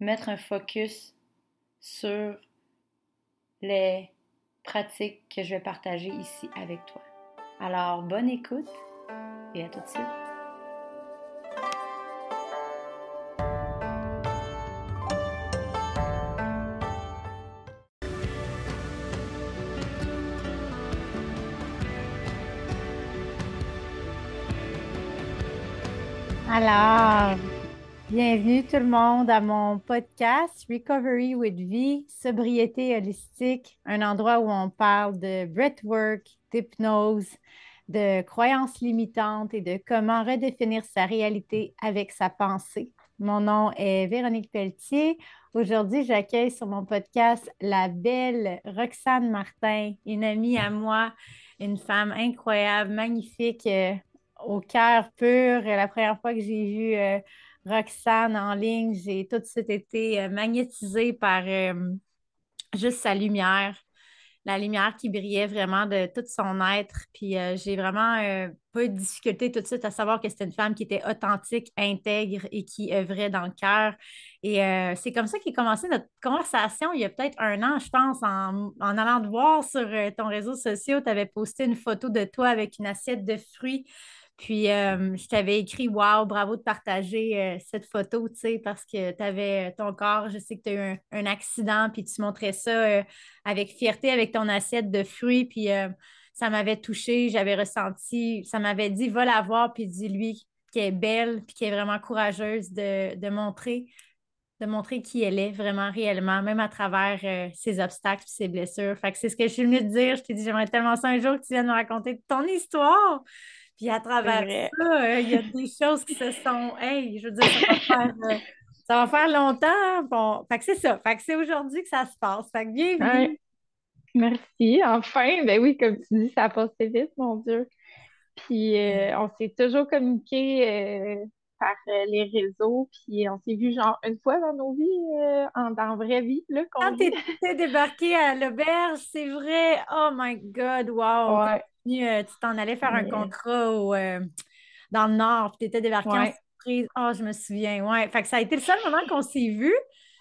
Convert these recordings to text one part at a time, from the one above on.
mettre un focus sur les pratiques que je vais partager ici avec toi. Alors, bonne écoute et à tout de suite. Alors, bienvenue tout le monde à mon podcast Recovery with V, sobriété holistique, un endroit où on parle de breathwork, d'hypnose, de croyances limitantes et de comment redéfinir sa réalité avec sa pensée. Mon nom est Véronique Pelletier. Aujourd'hui, j'accueille sur mon podcast la belle Roxane Martin, une amie à moi, une femme incroyable, magnifique, euh, au cœur pur. La première fois que j'ai vu euh, Roxane en ligne, j'ai tout de suite été euh, magnétisée par euh, juste sa lumière, la lumière qui brillait vraiment de tout son être. Puis j'ai vraiment pas eu de difficulté tout de suite à savoir que c'était une femme qui était authentique, intègre et qui œuvrait dans le cœur. Et c'est comme ça qu'est commencé notre conversation il y a peut-être un an, je pense, en, en allant te voir sur ton réseau social. Tu avais posté une photo de toi avec une assiette de fruits puis, euh, je t'avais écrit Wow, bravo de partager euh, cette photo, tu sais, parce que tu avais euh, ton corps, je sais que tu as eu un, accident, puis tu montrais ça avec fierté avec ton assiette de fruits, puis ça m'avait touchée, j'avais ressenti, ça m'avait dit Va la voir, puis dis-lui qu'elle est belle, puis qu'elle est vraiment courageuse de, montrer de montrer qui elle est vraiment réellement, même à travers ses obstacles et ses blessures. Fait que c'est ce que je suis venue te dire. Je t'ai dit, j'aimerais tellement ça un jour que tu viennes me raconter ton histoire. Puis à travers ça, euh, il y a des choses qui se sont. Hey, je veux dire, ça va faire, euh, ça va faire longtemps. Bon, fait que c'est ça. Fait que c'est aujourd'hui que ça se passe. Fait que bienvenue. Merci. Enfin, ben oui, comme tu dis, ça a passé vite, mon Dieu. Puis euh, on s'est toujours communiqué par les réseaux, puis on s'est vu genre une fois dans nos vies, en, dans vraie vie. Là, Quand t'es débarqué à l'auberge, c'est vrai. Oh my God, wow! Euh, tu t'en allais faire un contrat euh, dans le Nord, puis tu étais débarqué en surprise. Oh, je me souviens, ouais. Fait que ça a été le seul moment qu'on s'est vu.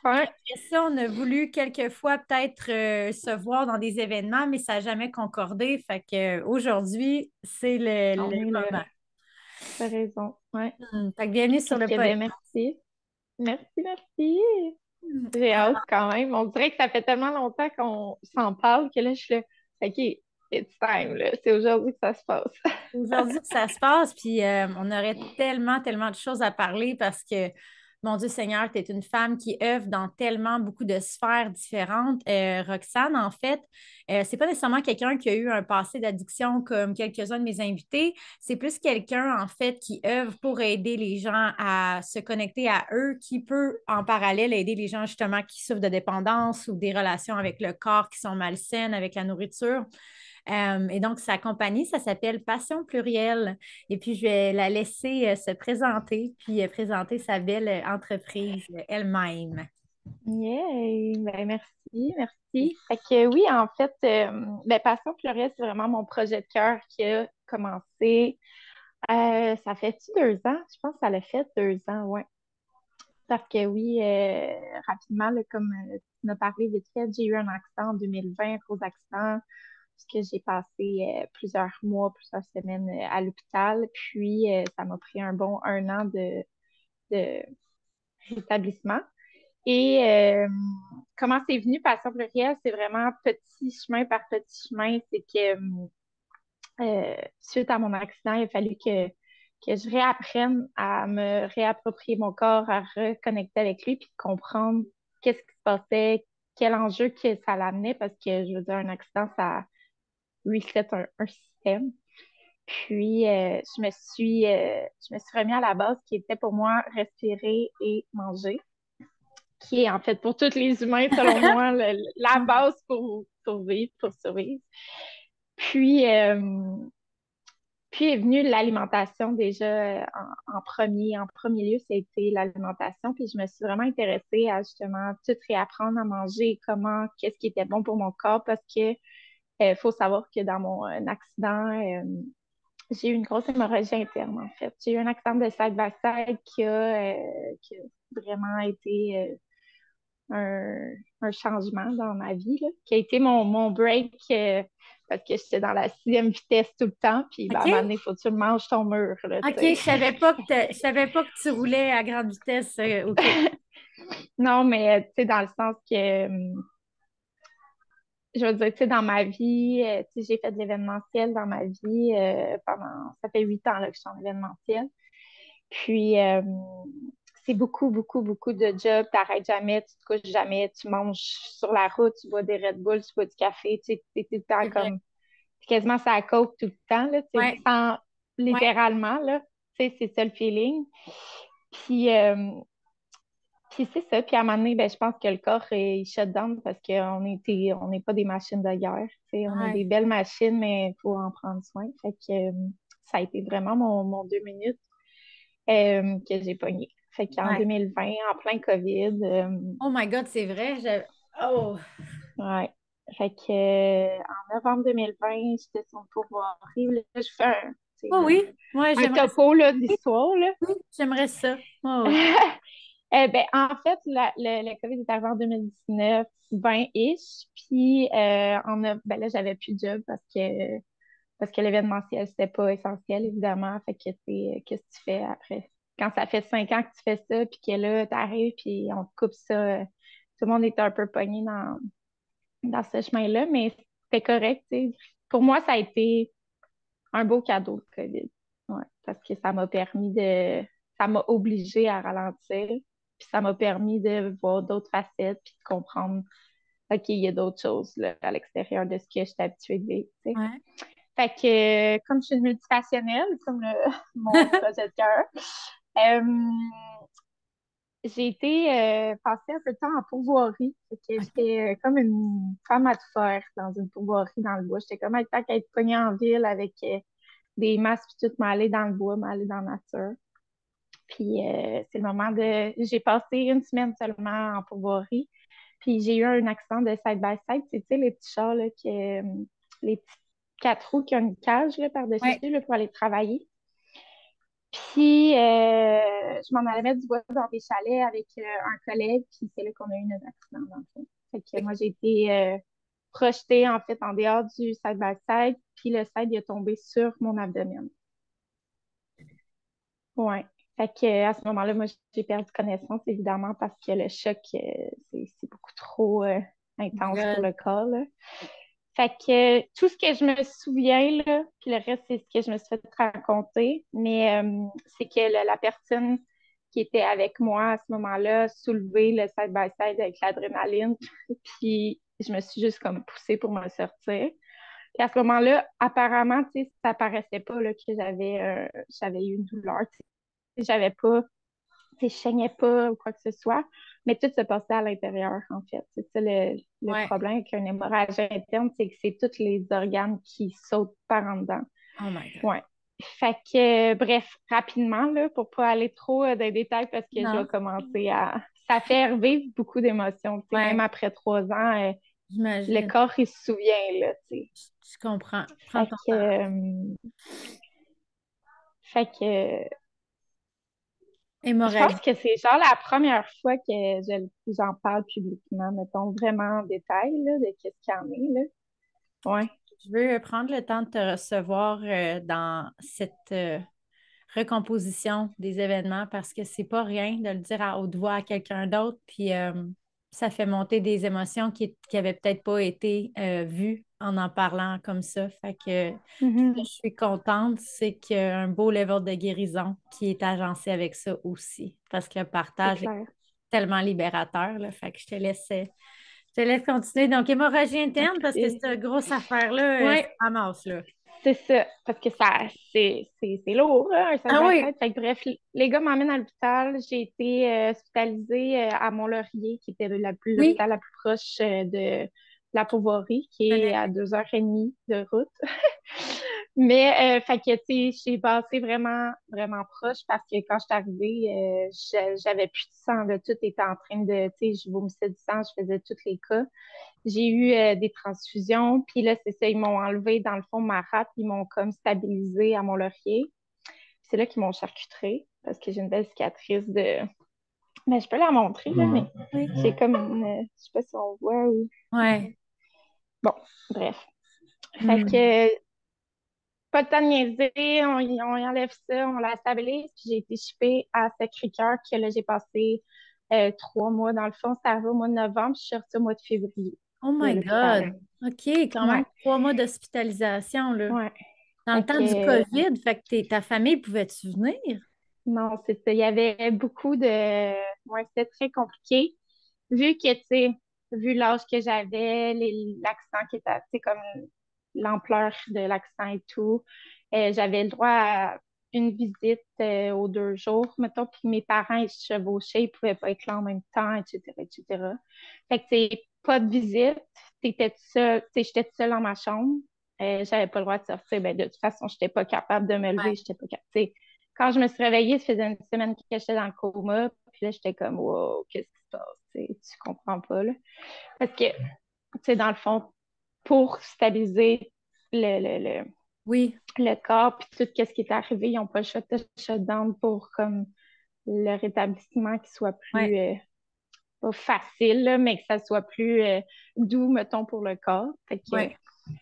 Après ça, on a voulu quelquefois peut-être euh, se voir dans des événements, mais ça n'a jamais concordé. Fait qu'aujourd'hui, c'est le, moment. Tu as raison. Ouais. Hmm, fait que bienvenue sur le podcast. Merci. Merci, merci. J'ai hâte quand même. On dirait que ça fait tellement longtemps qu'on s'en parle que là, je suis là. OK, it's time, C'est aujourd'hui que ça se passe. aujourd'hui que ça se passe, puis euh, on aurait tellement, tellement de choses à parler parce que, mon Dieu Seigneur, tu es une femme qui œuvre dans tellement beaucoup de sphères différentes. Euh, Roxane, en fait, euh, c'est pas nécessairement quelqu'un qui a eu un passé d'addiction comme quelques-uns de mes invités. C'est plus quelqu'un, en fait, qui œuvre pour aider les gens à se connecter à eux, qui peut, en parallèle, aider les gens justement qui souffrent de dépendance ou des relations avec le corps qui sont malsaines, avec la nourriture. Euh, et donc, sa compagnie, ça s'appelle Passion Plurielle. Et puis, je vais la laisser euh, se présenter, puis euh, présenter sa belle entreprise elle-même. Yay! Ben, merci, merci. Fait que oui, en fait, ben, Passion Plurielle, c'est vraiment mon projet de cœur qui a commencé. ça fait-tu deux ans? Je pense que ça l'a fait deux ans, oui. Parce que oui, rapidement, comme tu m'as parlé vite j'ai eu un accident en 2020, un gros accident que j'ai passé euh, plusieurs mois, plusieurs semaines euh, à l'hôpital. Puis, euh, ça m'a pris un bon un an de, de rétablissement. Et comment c'est venu Passion plurielle? C'est vraiment petit chemin par petit chemin. C'est que suite à mon accident, il a fallu que, que je réapprenne à me réapproprier mon corps, à reconnecter avec lui, puis comprendre qu'est-ce qui se passait, quel enjeu que ça l'amenait, parce que je veux dire, un accident, ça reset un, un système. Puis, euh, je, me suis, euh, je me suis remis à la base qui était pour moi respirer et manger, qui est en fait pour tous les humains, selon moi, la base pour, pour vivre, pour survivre. Puis, euh, puis est venue l'alimentation déjà en, premier. En premier lieu, c'était l'alimentation. Puis je me suis vraiment intéressée à justement tout réapprendre à manger, comment, qu'est-ce qui était bon pour mon corps, parce que il faut savoir que dans mon accident, j'ai eu une grosse hémorragie interne, en fait. J'ai eu un accident de side-by-side qui, a, euh, qui a vraiment été euh, un, changement dans ma vie, là, qui a été mon, mon break euh, parce que j'étais dans la sixième vitesse tout le temps. Puis, ben, à un moment donné, il faut que tu manges ton mur. Là, OK, je savais pas que je savais pas que tu roulais à grande vitesse. non, mais tu sais, dans le sens que je veux dire, tu sais, dans ma vie, euh, tu sais, j'ai fait de l'événementiel dans ma vie euh, pendant, ça fait huit ans là, que je suis en événementiel. Puis, euh, c'est beaucoup, beaucoup, beaucoup de jobs. Tu n'arrêtes jamais, tu te couches jamais, tu manges sur la route, tu bois des Red Bull, tu bois du café, tu sais, tout le temps comme, quasiment ça coke tout le temps, là, tu sais, sans, littéralement, là, tu sais, c'est ça le feeling. Puis, puis c'est ça. Puis à un moment donné, ben, je pense que le corps est shut down parce qu'on n'est pas des machines de guerre. On a des belles machines, mais il faut en prendre soin. Fait que euh, ça a été vraiment mon, deux minutes euh, que j'ai pogné. Fait qu'en 2020, en plein COVID. Euh, oh my God, c'est vrai. Oh! Ouais. Fait que en novembre 2020, j'étais sur le pourvoir. Là, je fais un. Oh oui, ouais, un topo d'histoire. Oui, j'aimerais ça. Oh, Eh ben, en fait, la, COVID est arrivé en 2019, 20-ish. Puis, euh, ben là, j'avais plus de job parce que, parce que l'événementiel, c'était pas essentiel, évidemment. Fait que, qu'est-ce que tu fais après? Quand ça fait cinq ans que tu fais ça, puis que là, tu arrives, puis on te coupe ça, tout le monde est un peu pogné dans, dans ce chemin-là, mais c'était correct. Pour moi, ça a été un beau cadeau, le COVID. Ouais, parce que ça m'a permis de. Ça m'a obligé à ralentir puis ça m'a permis de voir d'autres facettes, puis de comprendre, OK, il y a d'autres choses là, à l'extérieur de ce que j'étais habituée de vivre. Fait que, comme je suis une multipassionnelle, comme le, mon projet de cœur, euh, j'ai été euh, passer un peu de temps en pourvoirie. J'étais euh, comme une femme à tout faire dans une pourvoirie dans le bois. J'étais comme être qu'à être pognée en ville avec des masques puis tout, m'aller dans le bois, m'aller dans la nature. Puis euh, c'est le moment de. J'ai passé une semaine seulement en pourvoirie. Puis j'ai eu un accident de side-by-side. Tu sais, les petits chars, là, qui, euh, les petits quatre roues qui ont une cage par-dessus là, pour aller travailler. Puis, euh, je m'en allais mettre du bois dans des chalets avec un collègue, puis c'est là qu'on a eu un accident, dans le fond. Fait que moi, j'ai été projetée, en fait, en dehors du side-by-side, puis le side, il est tombé sur mon abdomen. Ouais. Fait que, à ce moment-là, moi, j'ai perdu connaissance, évidemment, parce que le choc, euh, c'est beaucoup trop euh, intense pour le corps. Fait que tout ce que je me souviens, là, puis le reste, c'est ce que je me suis fait raconter, mais euh, c'est que la personne qui était avec moi à ce moment-là a soulevé le side-by-side avec l'adrénaline, puis je me suis juste comme poussée pour me sortir. Puis à ce moment-là, apparemment, tu sais, ça paraissait pas là, que j'avais j'avais eu une douleur j'avais pas, je saignais pas ou quoi que ce soit, mais tout se passait à l'intérieur, en fait. C'est ça le, problème avec une hémorragie interne, c'est que c'est tous les organes qui sautent par en dedans. Oh my God. Ouais. Fait que, bref, rapidement, là, pour pas aller trop euh, dans les détails, parce que je vais commencer à. Ça fait revivre beaucoup d'émotions. Même après trois ans, euh, le corps, il se souvient, là, tu sais. Je comprends. Prends fait, que, euh, fait que je pense que c'est genre la première fois que j'en parle publiquement, mettons vraiment en détail là, de ce qu'il y en est. Là. Ouais. Je veux prendre le temps de te recevoir euh, dans cette euh, recomposition des événements parce que c'est pas rien de le dire à haute voix à quelqu'un d'autre. Puis euh, ça fait monter des émotions qui n'avaient peut-être pas été vues en en parlant comme ça. Fait que Mhm. je suis contente, c'est qu'il y a un beau level de guérison qui est agencé avec ça aussi. Parce que le C'est partage est tellement libérateur. Là, fait que je te laisse, je te laisse continuer. Donc, hémorragie interne, parce que Parfait. cette grosse affaire-là, euh, Ouais. là. C'est ça, parce que ça, c'est, c'est, c'est lourd, hein, un Ah oui. Fait que bref, les gars m'emmènent à l'hôpital. J'ai été euh, hospitalisée euh, à Mont-Laurier, qui était la plus, Oui. l'hôpital la plus proche euh, de la Pauvoirie, qui est à deux heures et demie de route. Mais, euh, fait que, tu sais, j'ai passé vraiment, vraiment proche parce que quand je suis arrivée, euh, j'a- j'avais plus de sang, là. Tout était en train de, tu sais, je vomissais du sang, je faisais tous les cas. J'ai eu euh, des transfusions, puis là, c'est ça, ils m'ont enlevé dans le fond ma rate, ils m'ont comme stabilisé à mon laurier. C'est là qu'ils m'ont charcutré parce que j'ai une belle cicatrice de. Mais je peux la montrer, là, mais Oui. c'est comme une. euh, Je sais pas si on voit ou. Ouais. Bref. Fait Mm. que. Pas de temps de niaiser, on, on enlève ça, on la stabilise, puis j'ai été shippée à Sacré-Cœur, que là, j'ai passé euh, trois mois dans le fond. C'est arrivé au mois de novembre, puis je suis sortie au mois de février. Oh my. God. OK, quand même Ouais. trois mois d'hospitalisation, là. Ouais. Dans le temps du COVID, fait que ta famille pouvait-tu venir? Non, c'est ça. Il y avait beaucoup de. Ouais, c'était très compliqué. Vu que, tu sais, vu l'âge que j'avais, l'accent qui était, tu sais, comme l'ampleur de l'accent et tout, euh, j'avais le droit à une visite euh, aux deux jours, mettons, puis mes parents, ils se chevauchaient, ils pouvaient pas être là en même temps, etc., etc. Fait que, tu sais, pas de visite, t'étais seule, tu sais, j'étais toute seule dans ma chambre, euh, j'avais pas le droit de sortir, ben, de toute façon, j'étais pas capable de me lever, Ouais. j'étais pas capable, quand je me suis réveillée, ça faisait une semaine que j'étais dans le coma, puis là, j'étais comme, wow, qu'est-ce qui se passe? Tu comprends pas, là. Parce que, tu sais, dans le fond, pour stabiliser le, le, le, Oui. le corps, puis tout ce qui est arrivé, ils n'ont pas le choix de shutdown pour, comme, le rétablissement qui soit plus, euh, pas facile, là, mais que ça soit plus euh, doux, mettons, pour le corps. Fait que, Ouais.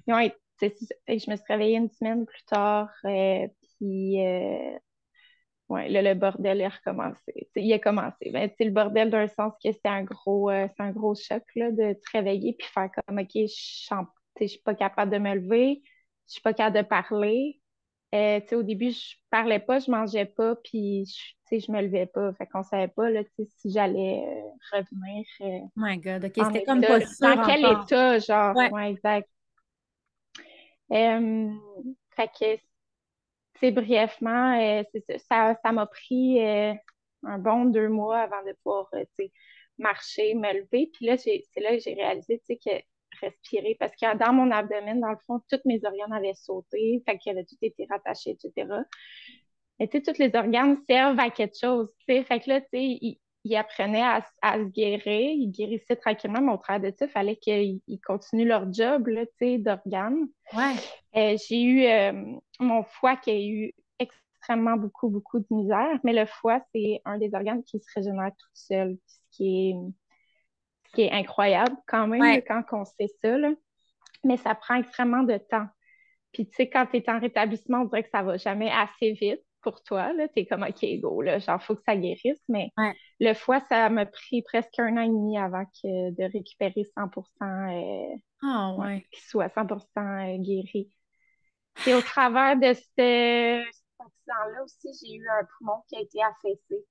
ils ont été-. Fait que je me suis réveillée une semaine plus tard, euh, puis ouais, là, le bordel est recommencé. T'sais, il a commencé. Ben, t'sais, le bordel, d'un sens que c'était un gros, euh, c'est un gros choc là, de te réveiller puis faire comme OK, je suis pas capable de me lever, je suis pas capable de parler. Euh, au début, je parlais pas, je mangeais pas, puis je, me levais pas. Fait qu'on savait pas là, si j'allais euh, revenir. Oh my God. OK, c'était comme pas sûr Dans quel encore. état, genre? Ouais. Ouais, exact. Fait que, brièvement, euh, ça, ça, m'a pris euh, un bon deux mois avant de pouvoir, euh, marcher, me lever. Puis là, c'est là que j'ai réalisé, que respirer, parce que dans mon abdomen, dans le fond, tous mes organes avaient sauté, fait qu'il avait tout été rattaché, etc. Et tu sais, tous les organes servent à quelque chose, tu sais. Fait que là, tu sais, ils, apprenaient à, à se guérir, ils guérissaient tranquillement, mais au travers de ça, il fallait qu'ils ils continuent leur job, d'organes. Ouais. Euh, j'ai eu euh, mon foie qui a eu extrêmement beaucoup, beaucoup de misère, mais le foie, c'est un des organes qui se régénère tout seul, ce qui est, ce qui est incroyable quand même, Ouais. quand on sait ça, là. Mais ça prend extrêmement de temps. Puis, tu sais, quand tu es en rétablissement, on dirait que ça va jamais assez vite pour toi. Tu es comme, OK, go, là, genre, faut que ça guérisse, mais Ouais. le foie, ça m'a pris presque un an et demi avant que de récupérer 100%, euh, Ah ouais, qu'il soit 100% guéri. Et au travers de ce- cet accident-là aussi, j'ai eu un poumon qui a été affaissé.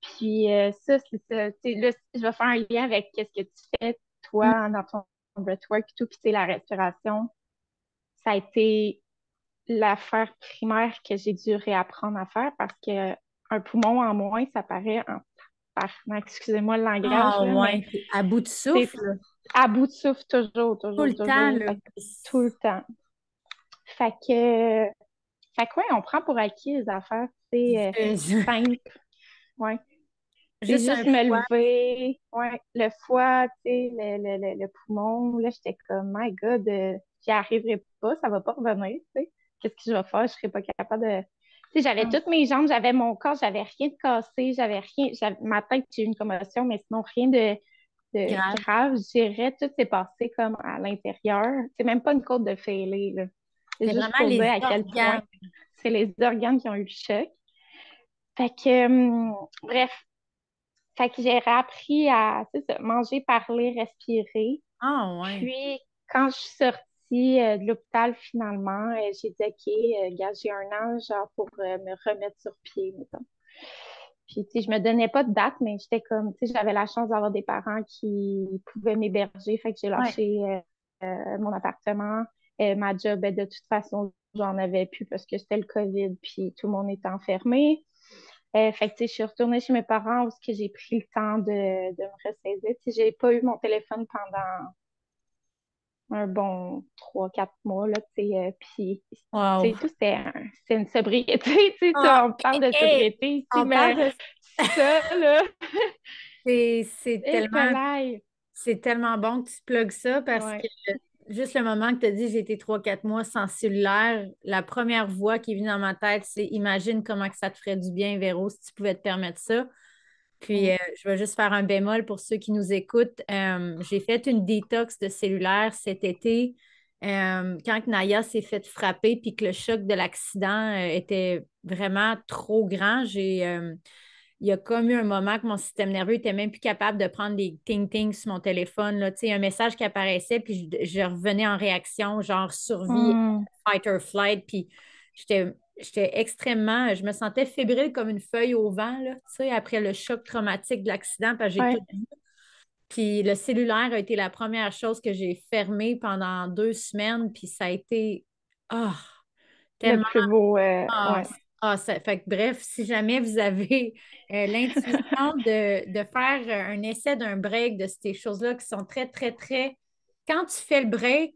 Puis euh, ça, c'est ça. Là, je vais faire un lien avec ce que tu fais, toi, dans ton breathwork et tout, puis sais, la respiration. Ça a été l'affaire primaire que j'ai dû réapprendre à faire parce que un poumon en moins, ça paraît en. Excusez-moi le langage, Ah là, ouais. À bout de souffle. à bout de souffle toujours, toujours, Tout le toujours. temps, là. tout le temps. Fait que, fait que ouais, on prend pour acquis les affaires, euh, Euh, simples. Ouais. C'est Juste juste me foie. lever, ouais, le foie, tu sais, le, le, le, le poumon. Là, j'étais comme, my God, euh, j'y arriverai pas, ça va pas revenir, tu sais. Qu'est-ce que je vais faire? Je serais pas capable de. Tu sais, j'avais Ah. toutes mes jambes, j'avais mon corps, j'avais rien de cassé, j'avais rien. j'avais- Ma tête, j'ai eu une commotion, mais sinon, rien de, de Grave. grave. Je dirais, tout s'est passé comme à l'intérieur. C'est même pas une côte de fêlée, là. C'est juste pour dire à quel point. c'est les organes qui ont eu le choc. Fait que, hum, bref, fait que j'ai réappris à manger, parler, respirer. Ah, ouais. Puis, quand je suis sortie euh, de l'hôpital, finalement, euh, j'ai dit, OK, euh, j'ai un an, genre, pour me remettre sur pied, mettons. Puis, tu sais, je me donnais pas de date, mais j'étais comme, tu sais, j'avais la chance d'avoir des parents qui pouvaient m'héberger. Fait que j'ai lâché mon appartement. ma job, ben, de toute façon, j'en avais plus parce que c'était le COVID, puis tout le monde était enfermé. Euh, fait que, je suis retournée chez mes parents où j'ai pris le temps de, de me ressaisir. J'ai pas eu mon téléphone pendant un bon 3-4 mois, là, tu sais, euh, puis, wow. tout, c'est une sobriété, tu sais, ah, on parle de sobriété ici, mais ça, là... c'est tellement... C'est tellement bon que tu plugues ça parce que juste le moment que tu as dit j'ai été 3-4 mois sans cellulaire, la première voix qui vient dans ma tête, c'est imagine comment que ça te ferait du bien, Véro, si tu pouvais te permettre ça. Puis, euh, je vais juste faire un bémol pour ceux qui nous écoutent. Euh, j'ai fait une détox de cellulaire cet été. Euh, quand Naya s'est fait frapper puis que le choc de l'accident était vraiment trop grand, j'ai il y a comme eu un moment que mon système nerveux était même plus capable de prendre des ting-ting sur mon téléphone. Là. Un message qui apparaissait, puis je, revenais en réaction, genre survie, hmm. fight or flight. Puis j'étais extrêmement, je me sentais fébrile comme une feuille au vent, là, après le choc traumatique de l'accident, parce que j'ai tout Puis le cellulaire a été la première chose que j'ai fermée pendant deux semaines, puis ça a été, oh, tellement... Le plus beau, euh, ah, ah, ça, fait bref, si jamais vous avez euh, l'intuition de, faire un essai d'un break de ces choses-là qui sont très, très, très. Quand tu fais le break,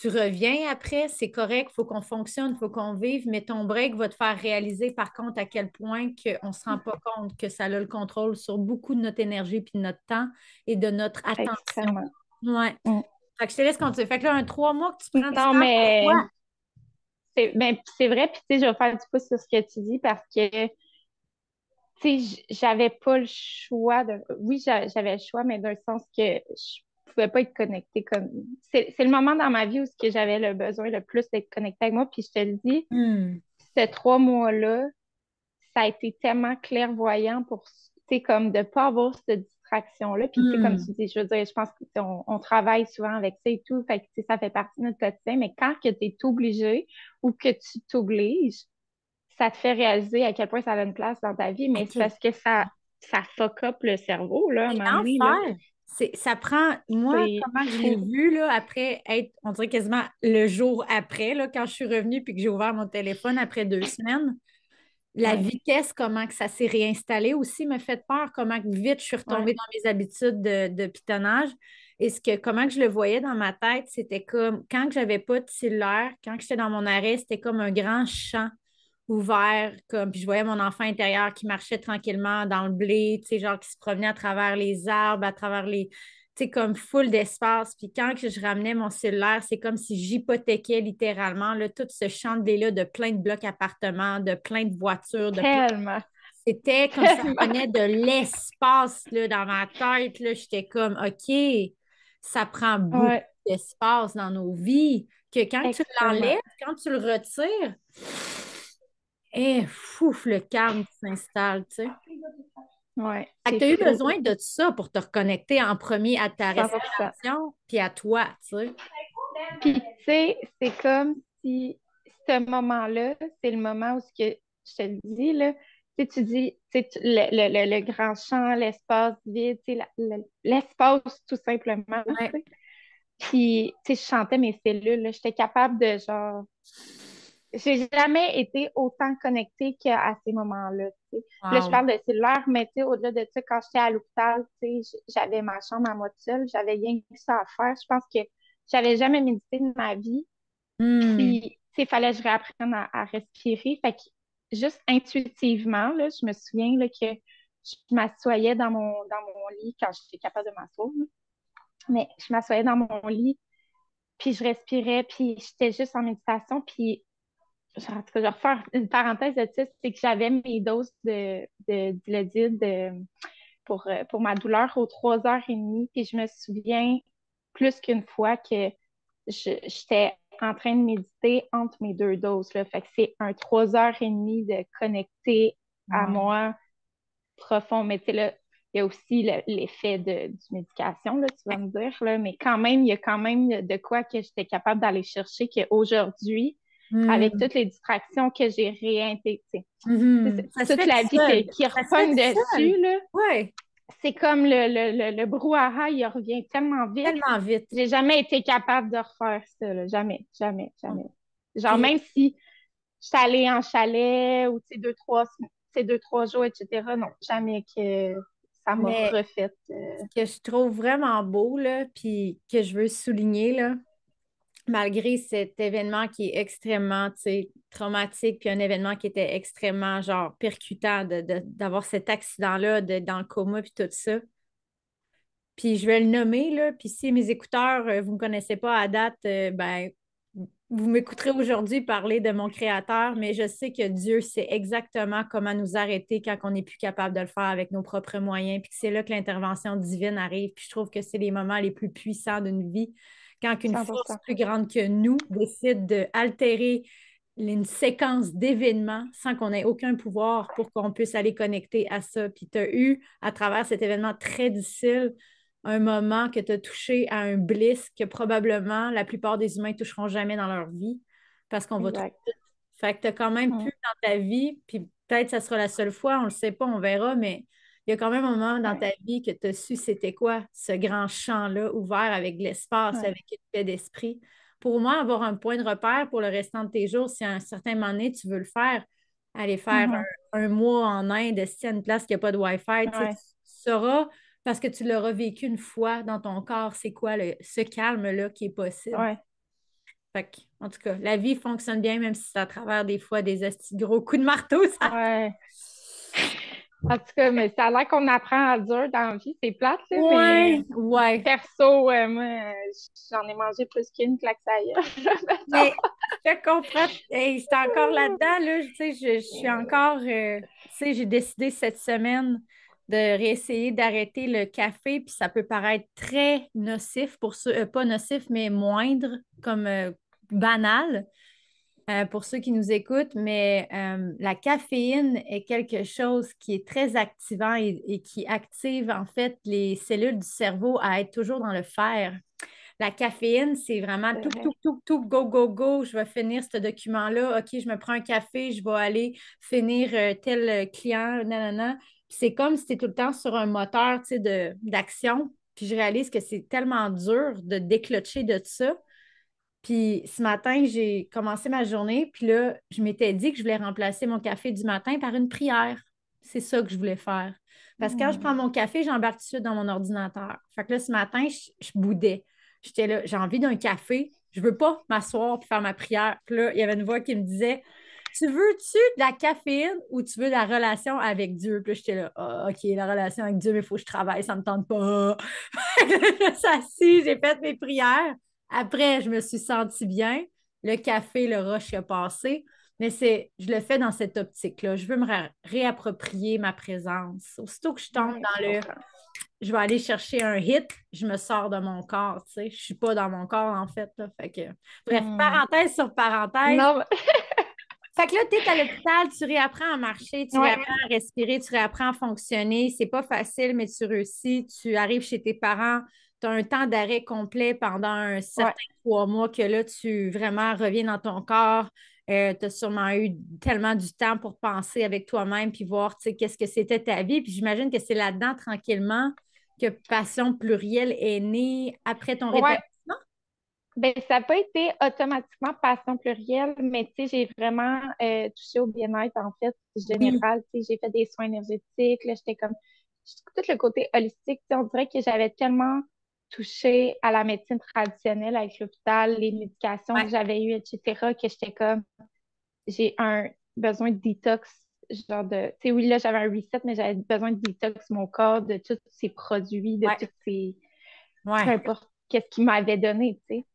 tu reviens après, c'est correct, il faut qu'on fonctionne, il faut qu'on vive, mais ton break va te faire réaliser par contre à quel point on ne se rend pas compte que ça a le contrôle sur beaucoup de notre énergie puis de notre temps et de notre attention. Ouais. Mm. Fait que je te laisse continuer. Fait que là, un trois mois que tu prends non, mais... C'est ben, vrai, puis tu sais, je vais faire du pouce sur ce que tu dis parce que tu sais, j'avais pas le choix de. Oui, j'avais le choix, mais d'un sens que je pouvais pas être connectée comme. C'est le moment dans ma vie où j'avais le besoin le plus d'être connectée avec moi. Puis je te le dis, hmm. ces trois mois-là, ça a été tellement clairvoyant pour, tu sais, comme de pas avoir cette distraction-là. Puis, c'est comme hmm. tu dis, je veux dire, je pense qu'on on travaille souvent avec ça et tout. Fait que, ça fait partie de notre quotidien. Mais quand que tu es obligé ou que tu t'obliges, ça te fait réaliser à quel point ça a une place dans ta vie. Mais c'est parce que ça, ça fuck up le cerveau, là, à ça prend, moi, comment je l'ai vu, là, après être, on dirait quasiment le jour après, là, quand je suis revenue puis que j'ai ouvert mon téléphone après deux semaines, la vitesse, comment que ça s'est réinstallé aussi me fait peur, comment vite je suis retombée dans mes habitudes de, pitonnage. Et ce que, comment que je le voyais dans ma tête, c'était comme quand je n'avais pas de cellulaire, quand j'étais dans mon arrêt, c'était comme un grand champ ouvert, comme, puis je voyais mon enfant intérieur qui marchait tranquillement dans le blé, tu sais, genre qui se promenait à travers les arbres, à travers les, tu sais, comme full d'espace. Puis quand je ramenais mon cellulaire, c'est comme si j'hypothéquais littéralement là, tout ce champ de là de plein de blocs appartements, de plein de voitures. De Tellement. C'était comme ça prenait de l'espace dans ma tête. J'étais comme, OK, ça prend beaucoup d'espace dans nos vies. Que quand tu l'enlèves, quand tu le retires, eh, fouf, le calme s'installe, tu sais. Ouais. Tu as eu besoin de ça pour te reconnecter en premier à ta respiration puis à toi, tu sais. Puis, tu sais, c'est comme si ce moment-là, c'est le moment où ce que je te dis, là, tu dis, le, le, le, grand champ, l'espace vide, l'espace tout simplement. Puis, tu sais, je chantais mes cellules, j'étais capable de, genre, j'ai jamais été autant connectée qu'à ces moments-là. Là, je parle de cellulaire, mais au-delà de ça, quand j'étais à l'hôpital, j'avais ma chambre à moi seule, j'avais rien que ça à faire. Je pense que j'avais jamais médité de ma vie. Hmm. Puis, il fallait que je réapprenne à, respirer. Fait que juste intuitivement, là, je me souviens là, que je m'assoyais dans mon, dans mon lit quand j'étais capable de m'asseoir. Mais je m'assoyais dans mon lit, puis je respirais, puis j'étais juste en méditation, puis je vais refaire une parenthèse de ça, c'est que j'avais mes doses de, de, pour, euh, pour ma douleur aux 3h30. Puis je me souviens plus qu'une fois que j'étais en train de méditer entre mes deux doses. Là. Fait que c'est un trois heures et demie de connecter à moi profond. Mais tu sais, là, il y a aussi l'effet de, du médication, là, tu vas me dire, là, mais quand même, il y a quand même de quoi que j'étais capable d'aller chercher qu'aujourd'hui, avec hmm. toutes les distractions que j'ai réintégrées. Mm toute la vie qui repogne dessus, là. Ouais. C'est comme le, le, le, brouhaha, il revient tellement vite. Tellement vite. J'ai jamais été capable de refaire ça, là. Jamais, jamais, jamais. Genre, même si je suis allée en chalet ou, tu sais, deux, trois, deux, trois jours, etc., non, jamais que ça m'a refait. Euh, ce que je trouve vraiment beau, là, puis que je veux souligner, là, malgré cet événement qui est extrêmement traumatique, puis un événement qui était extrêmement genre percutant d'avoir cet accident-là, dans le coma, puis tout ça. Puis je vais le nommer, là, puis si mes écouteurs, euh, vous ne me connaissez pas à date, euh, ben, vous m'écouterez aujourd'hui parler de mon créateur, mais je sais que Dieu sait exactement comment nous arrêter quand on n'est plus capable de le faire avec nos propres moyens, puis c'est là que l'intervention divine arrive. Puis je trouve que c'est les moments les plus puissants d'une vie quand une force plus grande que nous décide d'altérer une séquence d'événements sans qu'on ait aucun pouvoir pour qu'on puisse aller connecter à ça. Puis tu as eu, à travers cet événement très difficile, un moment que tu as touché à un bliss que probablement la plupart des humains ne toucheront jamais dans leur vie parce qu'on va tout. Fait que tu as quand même pu dans ta vie, puis peut-être que ça sera la seule fois, on ne le sait pas, on verra, mais il y a quand même un moment dans ta vie que tu as su c'était quoi ce grand champ-là ouvert avec l'espace, avec une paix d'esprit. Pour moi, avoir un point de repère pour le restant de tes jours, si à un certain moment donné, tu veux le faire, aller faire mm-hmm. un, mois en Inde, si à une place qui n'a pas de Wi-Fi, tu sauras parce que tu l'auras vécu une fois dans ton corps, c'est quoi le, ce calme-là qui est possible. Fait en tout cas, la vie fonctionne bien, même si c'est à travers des fois des gros coups de marteau. Ça... Ouais. En tout cas, mais ça a l'air qu'on apprend à dur dans la vie. C'est plate, là. Ouais, mais, ouais. Perso, moi, j'en ai mangé plus qu'une claque ça mais je comprends. Hey, c'est encore là-dedans, là. Tu sais, je, suis encore... Euh, tu sais, j'ai décidé cette semaine de réessayer d'arrêter le café, puis ça peut paraître très nocif pour ceux... Euh, pas nocif, mais moindre, comme euh, banal. Euh, pour ceux qui nous écoutent, mais euh, la caféine est quelque chose qui est très activant et, qui active en fait les cellules du cerveau à être toujours dans le fer. La caféine, c'est vraiment tout, tout, tout, tout, go, go, go. Je vais finir ce document-là. OK, je me prends un café, je vais aller finir euh, tel client, nanana. C'est comme si tu tout le temps sur un moteur d'action. Puis je réalise que c'est tellement dur de déclocher de ça puis ce matin, j'ai commencé ma journée, puis là, je m'étais dit que je voulais remplacer mon café du matin par une prière. C'est ça que je voulais faire. Parce que quand je prends mon café, j'embarque tout de suite dans mon ordinateur. Fait que là, ce matin, je, boudais. J'étais là, j'ai envie d'un café. Je veux pas m'asseoir pour faire ma prière. Puis là, il y avait une voix qui me disait Tu veux-tu de la caféine ou tu veux la relation avec Dieu? Puis j'étais là, ah, OK, la relation avec Dieu, mais il faut que je travaille, ça ne me tente pas. ça, si, j'ai fait mes prières. Après, je me suis sentie bien. Le café, le rush a passé. Mais c'est, je le fais dans cette optique-là. Je veux me réapproprier ma présence. Aussitôt que je tombe dans le je vais aller chercher un hit, je me sors de mon corps, tu sais. Je suis pas dans mon corps, en fait. Fait que... Bref, hmm. parenthèse sur parenthèse. Non, Fait que là, tu es à l'hôpital, tu réapprends à marcher, tu réapprends à respirer, tu réapprends à fonctionner. C'est pas facile, mais tu réussis. Tu arrives chez tes parents, tu as un temps d'arrêt complet pendant un certain trois mois que là, tu vraiment reviens dans ton corps. Euh, tu as sûrement eu tellement du temps pour penser avec toi-même puis voir qu'est-ce que c'était ta vie. Puis j'imagine que c'est là-dedans, tranquillement, que Passion plurielle est née après ton rétablissement? Ben, ça n'a pas été automatiquement passion plurielle, mais j'ai vraiment euh, touché au bien-être en fait, général. J'ai fait des soins énergétiques, j'étais comme tout le côté holistique, on dirait que j'avais tellement touché à la médecine traditionnelle avec l'hôpital, les médications que j'avais eues, etc., que j'étais comme, j'ai un besoin de détox, genre de, tu sais, oui, là, j'avais un reset, mais j'avais besoin de détox mon corps de tous ces produits, de tous ces, peu importe qu'est-ce qu'il m'avait donné, tu sais.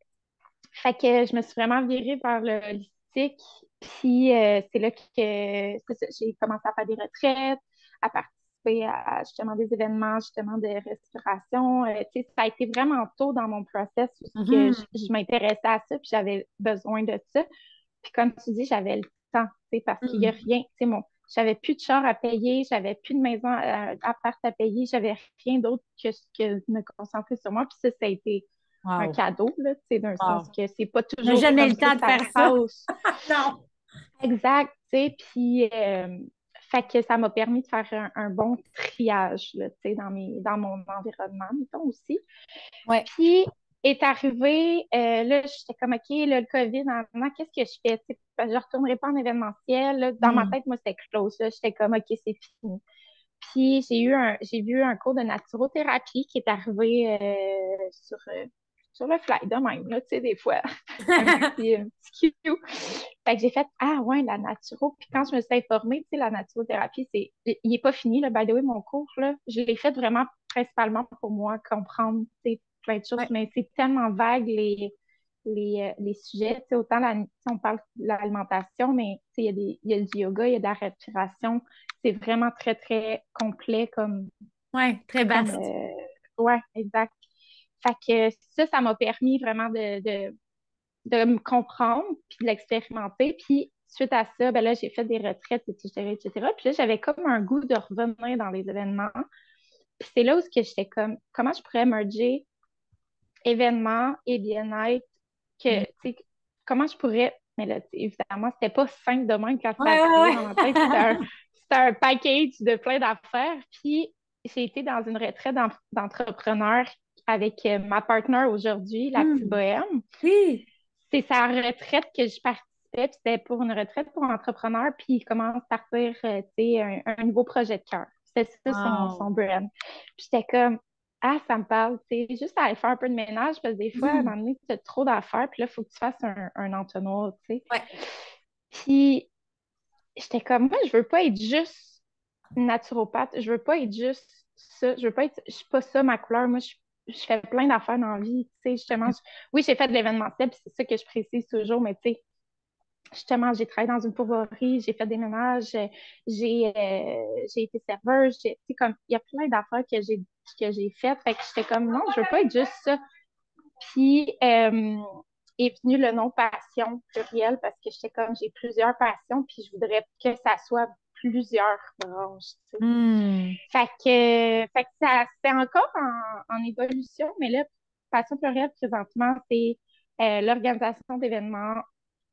Fait que je me suis vraiment virée vers le holistique, puis euh, c'est là que j'ai commencé à faire des retraites, à participer participer à justement des événements, justement de respiration. Euh, ça a été vraiment tôt dans mon process que mm-hmm. je, m'intéressais à ça, puis j'avais besoin de ça. Puis comme tu dis, j'avais le temps, parce qu'il n'y a mm. rien, tu sais, mon, j'avais plus de char à payer, j'avais plus de maison à, à, à payer, j'avais rien d'autre que, que me concentrer sur moi. Puis ça, ça a été un cadeau, là, tu sais, d'un sens que c'est pas toujours. jamais le temps de faire ça. non. Exact, tu sais, puis euh, fait que ça m'a permis de faire un, bon triage, là, dans, mes, dans mon environnement, mettons aussi. Ouais. Puis est arrivé, euh, là, j'étais comme, OK, là, le COVID, maintenant, qu'est-ce que je fais? je ne retournerai pas en événementiel. dans ma mm. tête, moi, c'était close. J'étais comme, OK, c'est fini. Puis j'ai eu un, j'ai vu un cours de naturothérapie qui est arrivé euh, sur, sur le fly de même, là, tu sais, des fois. un petit, un petit Fait que j'ai fait, ah ouais, la naturo. Puis quand je me suis informée, tu sais, la naturothérapie, c'est, il n'est pas fini, là, by the way, mon cours, là. Je l'ai fait vraiment principalement pour moi comprendre, plein de choses, mais c'est tellement vague les, les, euh, les sujets. Tu sais, autant la, on parle de l'alimentation, mais tu sais, il y, a des, y a du yoga, il y a de la respiration. C'est vraiment très, très complet comme. Oui, très vaste. Euh, oui, exact. Fait que ça, ça m'a permis vraiment de, de, de, me comprendre, puis de l'expérimenter. Puis suite à ça, ben là, j'ai fait des retraites, etc., etc. Puis là, j'avais comme un goût de revenir dans les événements. Puis c'est là où j'étais comme, comment je pourrais merger événements et bien-être, que, mm. comment je pourrais, mais là, évidemment, c'était pas simple de même quand ouais, ouais, dans ma tête, c'était un, un, package de plein d'affaires. Puis j'ai été dans une retraite d'entrepreneurs avec euh, ma partenaire aujourd'hui, la petite hmm. bohème. Oui. C'est sa retraite que je participais, c'était pour une retraite pour entrepreneurs, puis il commence à partir, euh, un, un, nouveau projet de cœur. C'était ça son, son brand. Puis j'étais comme, ah, ça me parle, sais, juste aller faire un peu de ménage, parce que des fois, à un hmm. moment donné, tu as trop d'affaires, puis là, il faut que tu fasses un, un entonnoir, tu sais. Ouais. Puis, j'étais comme, moi, je veux pas être juste naturopathe, je veux pas être juste ça, je veux pas être, je suis pas ça ma couleur, moi, je suis je fais plein d'affaires dans la vie. Tu sais, justement, oui, j'ai fait de l'événementiel, c'est ça que je précise toujours, mais tu sais, justement, j'ai travaillé dans une pauvrerie, j'ai fait des ménages, j'ai euh, été serveuse, tu sais, comme, il y a plein d'affaires que j'ai que j'ai faites. Fait que j'étais comme, non, je veux pas être juste ça. Puis, euh, est venu le nom passion pluriel parce que j'étais comme, j'ai plusieurs passions, puis je voudrais que ça soit plusieurs branches. Hmm. Fait que, fait que ça, c'est encore en, en, évolution, mais là, Passion plurielle, présentement, c'est euh, l'organisation d'événements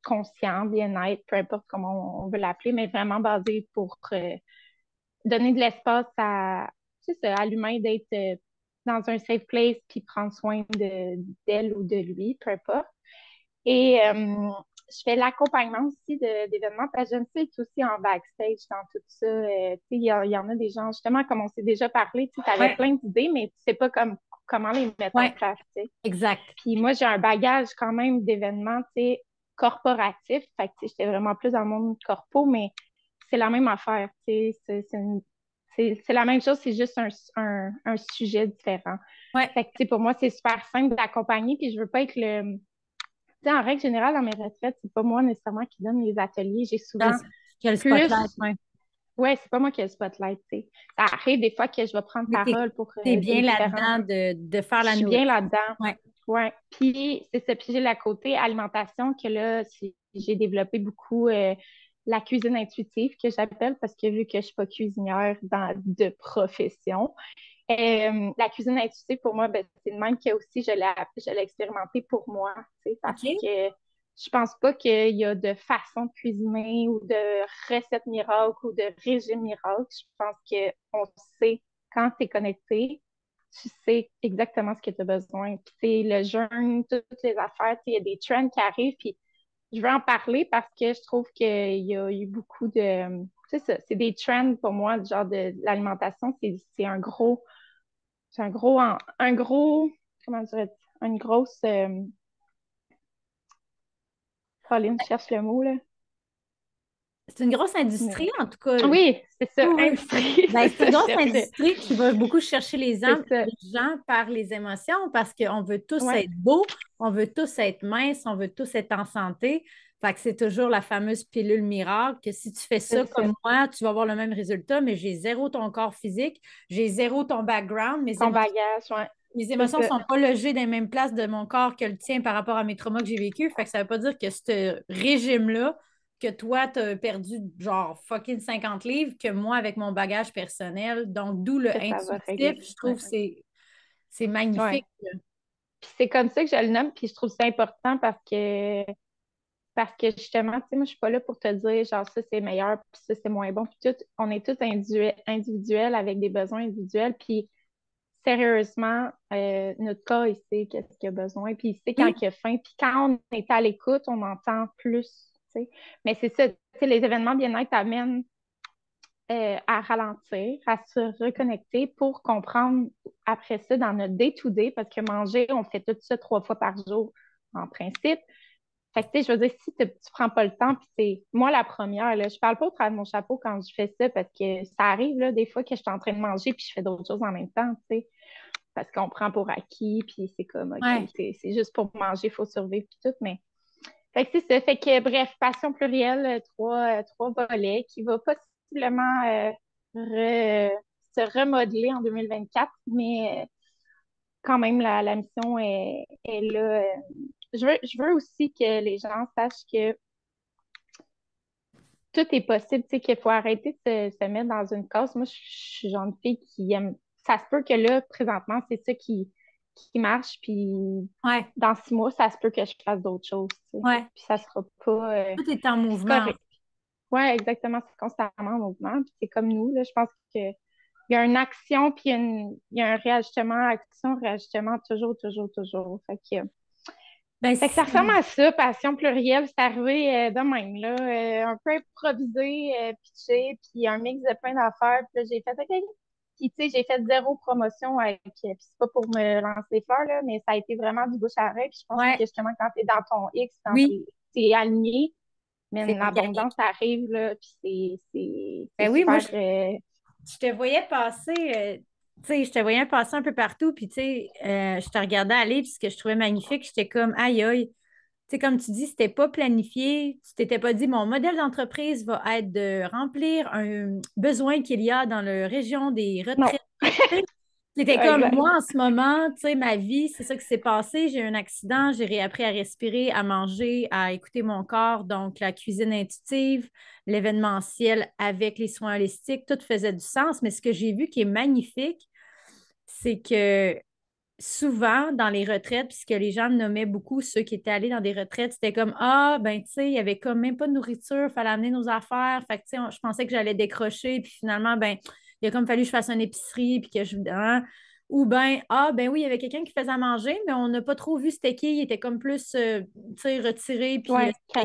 conscients, bien-être, peu importe comment on, veut l'appeler, mais vraiment basé pour euh, donner de l'espace à, à l'humain d'être euh, dans un safe place puis prendre soin de, d'elle ou de lui, peu importe. Et je fais l'accompagnement aussi d'événements parce que je suis aussi en backstage dans tout ça. Euh, il y, en a des gens, justement, comme on s'est déjà parlé, tu avais plein d'idées, mais tu sais pas comme, comment les mettre en place. Exact. Puis moi, j'ai un bagage quand même d'événements corporatifs. Fait que j'étais vraiment plus dans le monde corpo, mais c'est la même affaire. C'est la même chose, c'est juste un, un, sujet différent. Ouais. Fait que, pour moi, c'est super simple d'accompagner, puis je veux pas être le en règle générale, dans mes retraites, c'est pas moi nécessairement qui donne les ateliers. J'ai souvent. Qui le spotlight, ouais. c'est pas moi qui ai le spotlight, tu sais. Ça arrive des fois que je vais prendre parole pour. Euh, t'es bien là-dedans de, de, faire la Je suis bien là-dedans. Ouais. Ouais. Puis, c'est ça. Puis, j'ai la côté alimentation que là, j'ai développé beaucoup euh, la cuisine intuitive que j'appelle parce que vu que je suis pas cuisinière dans, de profession, euh, la cuisine intuitive, pour moi, ben, c'est le même que aussi je l'ai expérimenté pour moi. Parce que je pense pas qu'il y a de façon de cuisiner ou de recette miracle ou de régime miracle. Je pense qu'on sait quand tu es connecté, tu sais exactement ce que tu as besoin. Puis le jeûne, toutes les affaires, il y a des trends qui arrivent. Puis je veux en parler parce que je trouve qu'il y a eu beaucoup de. C'est ça, c'est des trends pour moi, genre de, l'alimentation, c'est un gros c'est un gros, un gros, comment dirais une grosse, euh... Pauline cherche le mot, là. c'est une grosse industrie, en tout cas. Oui, c'est ça, industrie. Ben, c'est une grosse industrie qui va beaucoup chercher les, gens par les émotions parce qu'on veut tous être beaux, on veut tous être minces, on veut tous être en santé. Fait que c'est toujours la fameuse pilule miracle que si tu fais ça comme moi, tu vas avoir le même résultat, mais j'ai zéro ton corps physique, j'ai zéro ton background. Mes ton bagage, ouais. Mes émotions ne sont pas logées dans les mêmes places de mon corps que le tien par rapport à mes traumas que j'ai vécu. Fait que ça ne veut pas dire que ce régime-là, que toi, tu as perdu genre fucking 50 livres, que moi, avec mon bagage personnel. Donc, d'où le intuitif, je trouve que c'est magnifique. c'est comme ça que je le nomme, puis je trouve ça important parce que parce que justement, tu sais, moi, je suis pas là pour te dire, genre, ça, c'est meilleur, puis ça, c'est moins bon. Puis tout, on est tous individuels avec des besoins individuels. Puis sérieusement, euh, notre corps, il sait qu'est-ce qu'il a besoin. Puis il sait quand il a faim. Puis quand on est à l'écoute, on entend plus, tu sais. Mais c'est ça, tu sais, les événements bien-être amènent euh, à ralentir, à se reconnecter pour comprendre après ça dans notre day-to-day, parce que manger, on fait tout ça trois fois par jour en principe. Fait que, tu sais, je veux dire, si tu prends pas le temps, puis c'est moi la première, là, je parle pas au travers de mon chapeau quand je fais ça parce que ça arrive, là, des fois que je suis en train de manger puis je fais d'autres choses en même temps, tu sais, parce qu'on prend pour acquis, puis c'est comme, OK, c'est juste pour manger, il faut survivre, puis tout, mais... Fait que c'est ça. Fait que, bref, passion plurielle, euh, trois, euh, trois volets qui va possiblement euh, se remodeler en 2024, mais quand même, la, la mission est, est là je veux, je veux aussi que les gens sachent que tout est possible, tu sais, qu'il faut arrêter de se, mettre dans une case. Moi, je suis genre de fille qui aime. Ça se peut que là, présentement, c'est ça qui, qui marche, puis dans six mois, ça se peut que je fasse d'autres choses. Tu sais. Puis ça sera pas. Euh, tout est en mouvement. Oui, exactement. C'est constamment en mouvement. Puis c'est comme nous, là, je pense que il y a une action, puis il y a, un réajustement, action, réajustement, toujours, toujours, toujours. Fait que ben, ça ressemble à ça, passion plurielle. C'est arrivé euh, de même, là. Euh, un peu improvisé, euh, pitché, puis un mix de plein d'affaires. Puis j'ai fait OK. Puis, tu sais, j'ai fait zéro promotion avec. Puis, c'est pas pour me lancer fort, là, mais ça a été vraiment du bouche à oreille. Puis, je pense que justement, quand t'es dans ton X, quand t'es aligné, mais l'abondance arrive, là. Puis, c'est. Ben oui, moi, je te voyais passer sais, je te voyais passer un peu partout, puis tu sais, euh, je te regardais aller, puis ce que je trouvais magnifique, j'étais comme, aïe, aïe. Tu sais, comme tu dis, c'était pas planifié, tu t'étais pas dit, mon modèle d'entreprise va être de remplir un besoin qu'il y a dans la région des retraites. C'était comme moi en ce moment, tu sais, ma vie, c'est ça qui s'est passé. J'ai eu un accident, j'ai réappris à respirer, à manger, à écouter mon corps. Donc, la cuisine intuitive, l'événementiel avec les soins holistiques, tout faisait du sens. Mais ce que j'ai vu qui est magnifique, c'est que souvent dans les retraites, puisque les gens nommaient beaucoup ceux qui étaient allés dans des retraites, c'était comme Ah, ben tu sais, il n'y avait comme même pas de nourriture, il fallait amener nos affaires. Fait que tu sais, je pensais que j'allais décrocher, puis finalement, ben il a comme fallu que je fasse une épicerie, puis que je. Hein, ou ben, ah, ben oui, il y avait quelqu'un qui faisait à manger, mais on n'a pas trop vu c'était qui, il était comme plus, euh, tu sais, retiré, puis ouais, euh,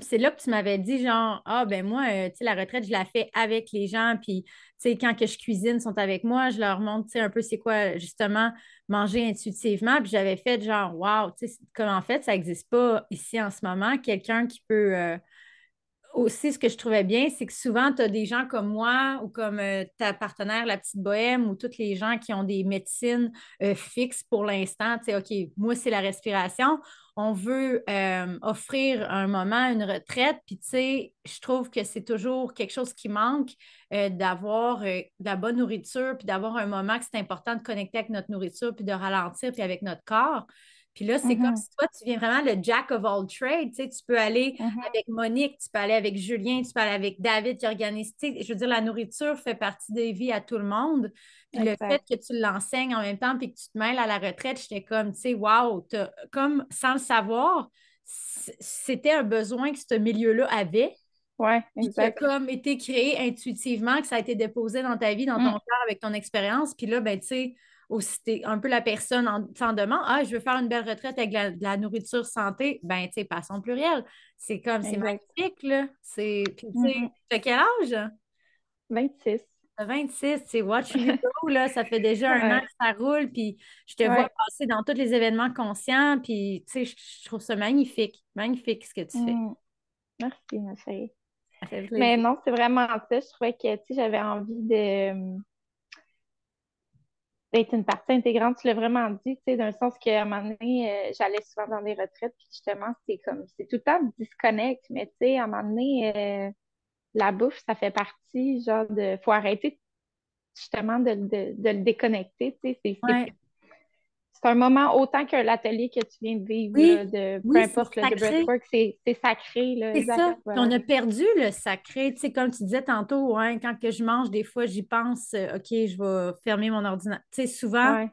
c'est là que tu m'avais dit, genre, ah, ben moi, euh, tu sais, la retraite, je la fais avec les gens, puis, tu sais, quand que je cuisine, sont avec moi, je leur montre, tu sais, un peu c'est quoi, justement, manger intuitivement, puis j'avais fait, genre, wow, tu sais, comme en fait, ça n'existe pas ici en ce moment, quelqu'un qui peut aussi, ce que je trouvais bien, c'est que souvent, tu as des gens comme moi ou comme euh, ta partenaire, la petite bohème, ou tous les gens qui ont des médecines euh, fixes pour l'instant. Tu sais, OK, moi, c'est la respiration. On veut euh, offrir un moment, une retraite. Puis, tu sais, je trouve que c'est toujours quelque chose qui manque d'avoir de la bonne nourriture, puis d'avoir un moment que c'est important de connecter avec notre nourriture, puis de ralentir, puis avec notre corps. Puis là, c'est comme mm-hmm. si toi, tu viens vraiment le jack of all trades. Tu, sais, tu peux aller mm-hmm. avec Monique, tu peux aller avec Julien, tu peux aller avec David qui organise. Tu sais, je veux dire, la nourriture fait partie des vies à tout le monde. Puis le fait que tu l'enseignes en même temps puis que tu te mêles à la retraite, j'étais comme, tu sais, wow, comme sans le savoir, c'était un besoin que ce milieu-là avait. Oui, exact. Qui a comme été créé intuitivement, que ça a été déposé dans ta vie, dans ton mm. cœur avec ton expérience. Puis là, ben, tu sais, ou si tu es un peu la personne en, s'en demande Ah, je veux faire une belle retraite avec de la, nourriture santé, ben, tu sais, passons pluriel. C'est comme, c'est magnifique, là. C'est, puis, tu sais, mm-hmm. tu as quel âge? 26. 26, c'est Watch You Go, là, ça fait déjà un an que ça roule, puis je te vois passer dans tous les événements conscients, puis tu sais, je, trouve ça magnifique, magnifique ce que tu fais. Mm. Merci, ma chérie. Mais non, c'est vraiment ça. Je trouvais que j'avais envie de d'être une partie intégrante. Tu l'as vraiment dit, tu sais, d'un sens qu'à un moment donné, euh, j'allais souvent dans des retraites, puis justement, c'est comme, c'est tout le temps disconnect, mais tu sais, à un moment donné, euh, la bouffe, ça fait partie, genre, de, faut arrêter justement de, le déconnecter, tu sais, c'est c'est un moment autant que l'atelier que tu viens de vivre, de, peu importe le breathwork, c'est sacré. C'est ça. On a perdu le sacré. Tu sais, comme tu disais tantôt, hein, quand que je mange, des fois, j'y pense, euh, OK, je vais fermer mon ordinateur. Tu sais, souvent,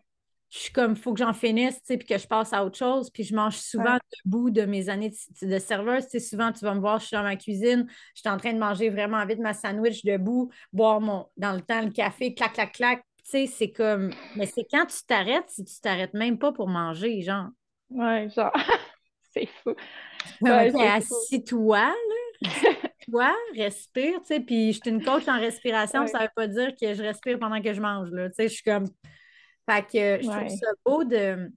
je suis comme, il faut que j'en finisse, tu sais, puis que je passe à autre chose. Puis je mange souvent debout de mes années de, de serveuse. Tu sais, souvent, tu vas me voir, je suis dans ma cuisine, je suis en train de manger vraiment vite ma sandwich debout, boire mon, dans le temps le café, clac, clac, clac sais, c'est comme. Mais c'est quand tu t'arrêtes, si tu t'arrêtes même pas pour manger, genre. Ouais, genre. c'est fou. Ouais, Assis-toi, là. toi, respire, tu sais. Puis je suis une coach en respiration, ça veut pas dire que je respire pendant que je mange, là. Tu sais, je suis comme. Fait que je trouve ça beau de.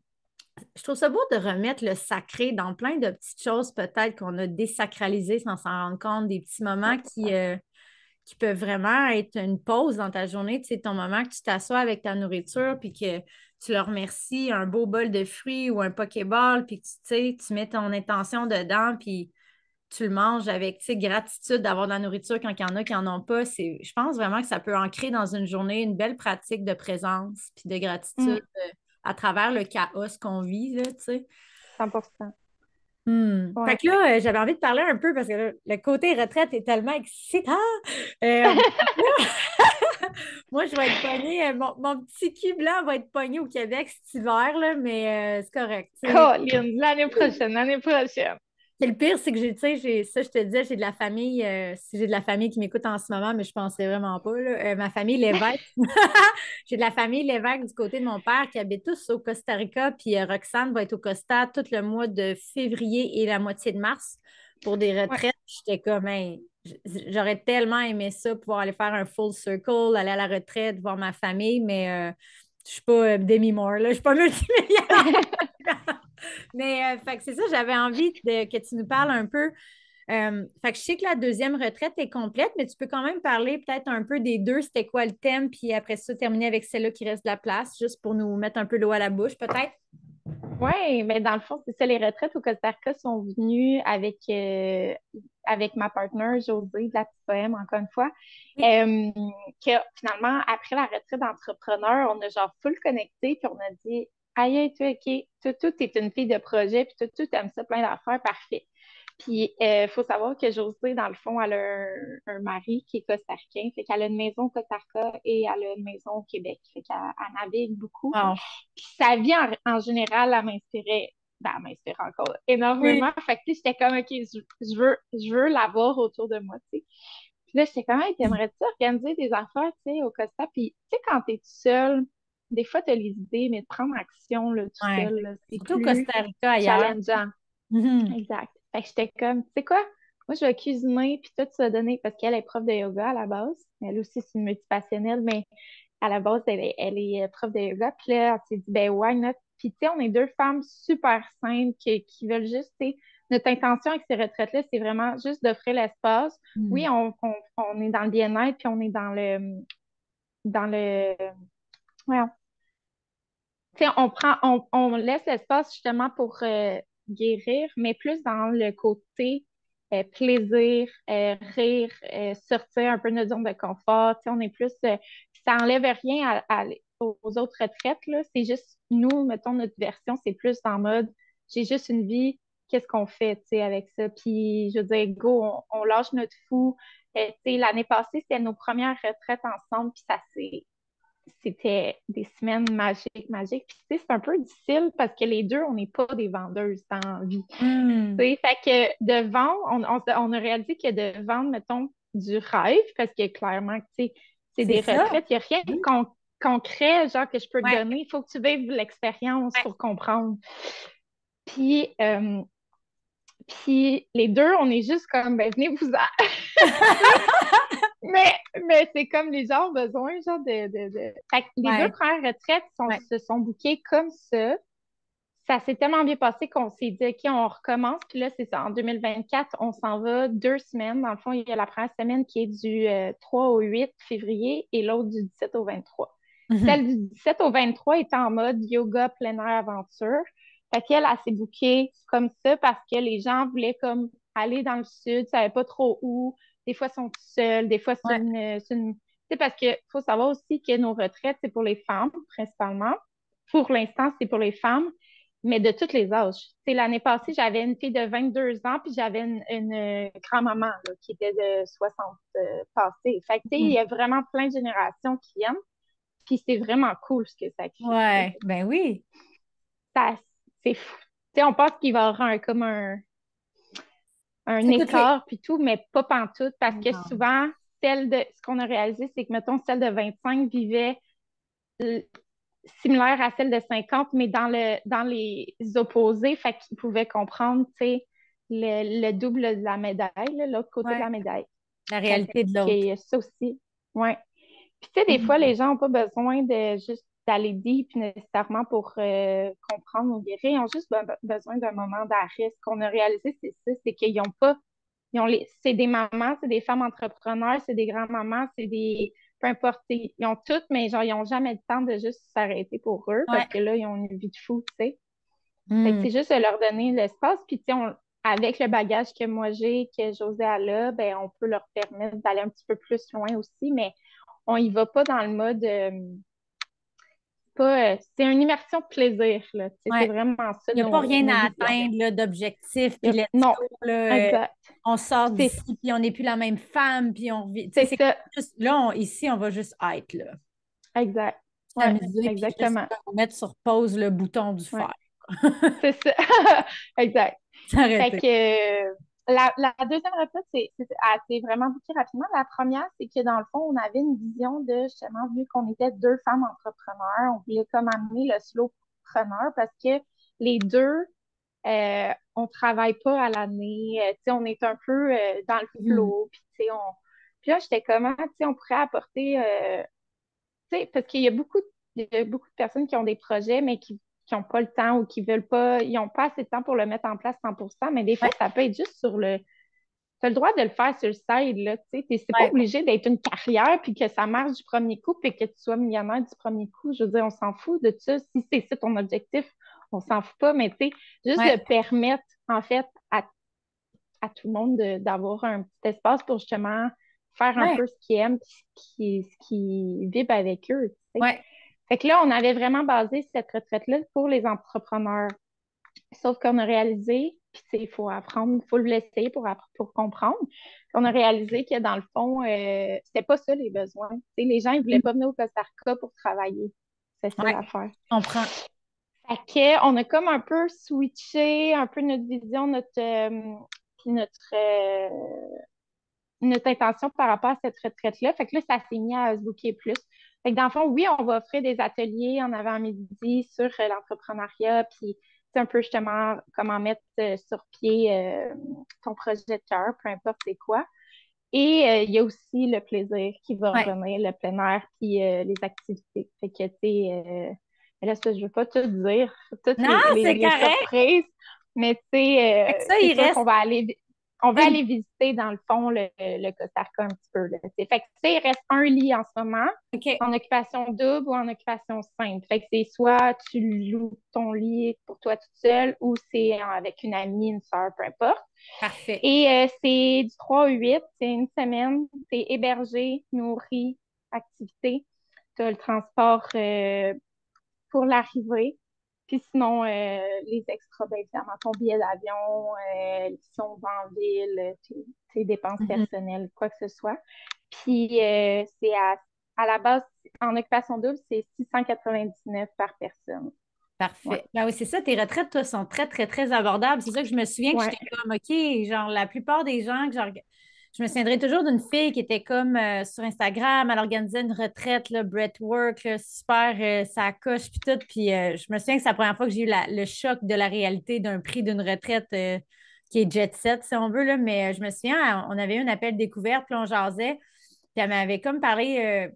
Je trouve ça beau de remettre le sacré dans plein de petites choses, peut-être qu'on a désacralisées sans s'en rendre compte, des petits moments qui. Euh, qui peut vraiment être une pause dans ta journée. Tu sais, ton moment que tu t'assois avec ta nourriture, puis que tu leur remercies un beau bol de fruits ou un Pokéball, puis que tu, sais, tu mets ton intention dedans, puis tu le manges avec gratitude d'avoir de la nourriture quand il y en a qui n'en ont pas. Je pense vraiment que ça peut ancrer dans une journée une belle pratique de présence puis de gratitude mm. euh, à travers le chaos qu'on vit. Là, 100 Hmm. Fait que là, euh, j'avais envie de parler un peu parce que le côté retraite est tellement excitant. Euh, moi, je vais être pognée. Euh, mon, petit cul blanc va être pogné au Québec cet hiver, là, mais c'est correct. l'année prochaine, l'année prochaine le pire, c'est que j'ai, tu sais, j'ai, ça, je te disais, j'ai de la famille, euh, si j'ai de la famille qui m'écoute en ce moment, mais je ne penserais vraiment pas. Euh, ma famille, l'évêque. j'ai de la famille, l'évêque du côté de mon père qui habite tous au Costa Rica, puis euh, Roxane va être au Costa tout le mois de février et la moitié de mars pour des retraites. J'étais comme, j'aurais tellement aimé ça, pouvoir aller faire un full circle, aller à la retraite, voir ma famille, mais je ne suis pas Demi Moore, là, je ne suis pas multimillionnaire. Mais euh, c'est ça, j'avais envie de, que tu nous parles un peu. Euh, fait que je sais que la deuxième retraite est complète, mais tu peux quand même parler peut-être un peu des deux, c'était quoi le thème, puis après ça, terminer avec celle-là qui reste de la place, juste pour nous mettre un peu l'eau à la bouche, peut-être? Oui, mais dans le fond, c'est ça, les retraites au Costa Rica sont venues avec, euh, avec ma partenaire Josée de la petite poème, encore une fois. que finalement, après la retraite d'entrepreneur, on a genre full connecté, puis on a dit aïe, tu OK, tout, tout est une fille de projet, puis tout, tout aime ça, plein d'affaires, parfait. Puis, il euh, faut savoir que Josée, dans le fond, elle a un, mari qui est costarquin. Fait qu'elle a une maison au Costa Rica et elle a une maison au Québec. Fait qu'elle navigue beaucoup. Puis, sa vie, en, général, elle m'inspirait. Ben, elle m'inspire encore énormément. Fait que, j'étais comme, OK, je, veux, je veux l'avoir autour de moi, tu sais. Puis là, j'étais comme, t'aimerais-tu organiser des affaires, tu sais, au Costa? Puis, tu sais, quand t'es tout seul, des fois, tu as les idées, mais de prendre action là, tout seul, c'est tout Costa Rica ailleurs. challengeant. Mm-hmm. Exact. Fait que j'étais comme, tu sais quoi? Moi, je vais cuisiner, puis toi, tu vas donner, parce qu'elle est prof de yoga à la base. Elle aussi, c'est une multipassionnelle, mais à la base, elle, est euh, prof de yoga. Puis là, elle s'est dit, ben, why not? Puis, tu sais, on est deux femmes super simples qui, qui veulent juste, tu sais, notre intention avec ces retraites-là, c'est vraiment juste d'offrir l'espace. Mm. Oui, on, on, on, est dans le bien-être, puis on est dans le, dans le, on prend, on, laisse l'espace justement pour euh, guérir, mais plus dans le côté euh, plaisir, euh, rire, sortir un peu de notre zone de confort. on est plus. ça enlève rien aux autres retraites. C'est juste nous, mettons, notre version, c'est plus en mode j'ai juste une vie, qu'est-ce qu'on fait avec ça? Puis je veux dire, go, on, on lâche notre fou. L'année passée, c'était nos premières retraites ensemble, puis ça s'est c'était des semaines magiques, magiques. Puis, tu sais, c'est un peu difficile parce que les deux, on n'est pas des vendeuses dans la vie. Hmm. Tu sais, fait que de vendre, on, on, a réalisé que de vendre, mettons, du rêve, parce que clairement, tu sais, c'est des retraites, il n'y a rien hmm. concret, genre, que je peux te donner. Il faut que tu vives l'expérience pour comprendre. Puis, euh, puis les deux, on est juste comme, ben venez vous mais mais c'est comme les gens ont besoin, genre de. de, de... les deux premières retraites sont, se sont bouquées comme ça. ça s'est tellement bien passé qu'on s'est dit, OK, on recommence. Puis là, c'est ça. En 2024, on s'en va deux semaines. Dans le fond, il y a la première semaine qui est du 3 euh, au 8 février et l'autre du 17 au 23. Mhm. Celle du 17 au 23 est en mode yoga plein air aventure. Fait qu'elle, elle, s'est bookée comme ça parce que les gens voulaient comme aller dans le sud, ne savaient pas trop où. Des fois, ils sont seuls, des fois, c'est une, c'est parce qu'il faut savoir aussi que nos retraites, c'est pour les femmes principalement. Pour l'instant, c'est pour les femmes, mais de tous les âges. L'année passée, j'avais une fille de 22 ans, puis j'avais une, grand-maman qui était de 60 euh, passés. Fait que, il y a vraiment plein de générations qui viennent. Puis c'est vraiment cool ce que ça crée. Ouais, ben oui. Ça, c'est fou. on pense qu'il va y avoir un, comme un, un écart, puis tout, mais pas pantoute, parce que souvent, celle de, ce qu'on a réalisé, c'est que, mettons, celle de 25 vivait euh, similaire à celle de 50, mais dans, le, dans les opposés, fait qu'ils pouvaient comprendre, tu sais, le, double de la médaille, l'autre côté de la médaille. La réalité de l'autre. Ça aussi, oui. Puis, tu sais, des fois, les gens n'ont pas besoin de juste d'aller deep nécessairement pour euh, comprendre ou guérir. Ils ont juste besoin d'un moment d'arrêt. Ce qu'on a réalisé, c'est ça, c'est qu'ils n'ont pas ils ont les, c'est des mamans, c'est des femmes entrepreneurs, c'est des grands-mamans, c'est des. Peu importe, ils ont toutes, mais genre, ils n'ont jamais le temps de juste s'arrêter pour eux parce que là, ils ont une vie de fou, tu sais. Hmm. c'est juste de leur donner l'espace. Puis, tu avec le bagage que moi j'ai, que José a là, ben, on peut leur permettre d'aller un petit peu plus loin aussi, mais on y va pas dans le mode. Euh, euh, c'est une immersion de plaisir. Là. C'est vraiment ça. Il n'y a pas rien à atteindre d'objectif. Non, euh, on sort d'ici, puis on n'est plus la même femme, puis on vit. C'est ça. là, ici, on va juste être. Là. Exact. exactement. on mettre sur pause le bouton du fer. c'est ça. exact. Fait que, la, deuxième recette, c'est vraiment beaucoup rapidement. La première, c'est que dans le fond, on avait une vision de justement, vu qu'on était deux femmes entrepreneurs, on voulait comme amener le slowpreneur parce que les deux, euh, on travaille pas à l'année, euh, on est un peu euh, dans le mm. flow, puis on... Puis là, j'étais comment, tu on pourrait apporter, euh, tu sais, parce qu'il y a beaucoup, il y a beaucoup de personnes qui ont des projets, mais qui qui n'ont pas le temps ou qui veulent pas, ils n'ont pas assez de temps pour le mettre en place 100% mais des fois, ça peut être juste sur le. Tu as le droit de le faire sur le side, là, tu sais. C'est pas obligé d'être une carrière puis que ça marche du premier coup puis que tu sois millionnaire du premier coup. Je veux dire, on s'en fout de ça. Si c'est ça ton objectif, on s'en fout pas, mais tu sais, juste de permettre, en fait, à, à tout le monde d'avoir un petit espace pour justement faire un peu ce qu'ils aiment puis ce qui, vibre avec eux. Tu sais. Fait que là, on avait vraiment basé cette retraite-là pour les entrepreneurs. Sauf qu'on a réalisé, puis il faut apprendre, il faut le laisser pour, pour comprendre, qu'on a réalisé que dans le fond, euh, c'était pas ça les besoins. les gens, ils voulaient pas venir au Costa Rica pour travailler. C'est ça l'affaire. On prend. Fait que, on a comme un peu switché un peu notre vision, notre, euh, notre, euh, notre intention par rapport à cette retraite-là. Fait que là, ça s'est mis à se booker plus. Fait que dans le fond, oui, on va offrir des ateliers en avant-midi sur euh, l'entrepreneuriat, puis c'est un peu justement comment mettre euh, sur pied euh, ton projet de cœur, peu importe c'est quoi. Et il y a aussi le plaisir qui va revenir, le plein air, puis les activités. Fait que, tu sais, là, ça, je veux pas tout dire, toutes non, les, les, surprises, mais tu sais, ça, il reste... on va aller on va aller visiter, dans le fond, le, le Costa Rica un petit peu. Là. Fait que, il reste un lit en ce moment, en occupation double ou en occupation simple. Fait que c'est soit tu loues ton lit pour toi toute seule ou c'est avec une amie, une soeur, peu importe. Parfait. Et euh, c'est du 3 au 8, c'est une semaine, c'est hébergé, nourri, activité. Tu as le transport euh, pour l'arrivée. Puis sinon, euh, les extras, bien évidemment, ton billet d'avion, euh, si on va en ville, tes, dépenses mm-hmm. personnelles, quoi que ce soit. Puis euh, c'est à, à, la base, en occupation double, c'est 699 par personne. Parfait. Ben oui, c'est ça, tes retraites, toi, sont très, très, très abordables. C'est ça que je me souviens que j'étais comme, OK, genre, la plupart des gens que je me souviendrai toujours d'une fille qui était comme euh, sur Instagram, elle organisait une retraite, là, breathwork, super, euh, ça coche, puis tout. Puis euh, je me souviens que c'est la première fois que j'ai eu le choc de la réalité d'un prix d'une retraite qui est jet set, si on veut, là. Mais je me souviens, on avait eu un appel découverte, puis on jasait. Puis elle m'avait comme parlé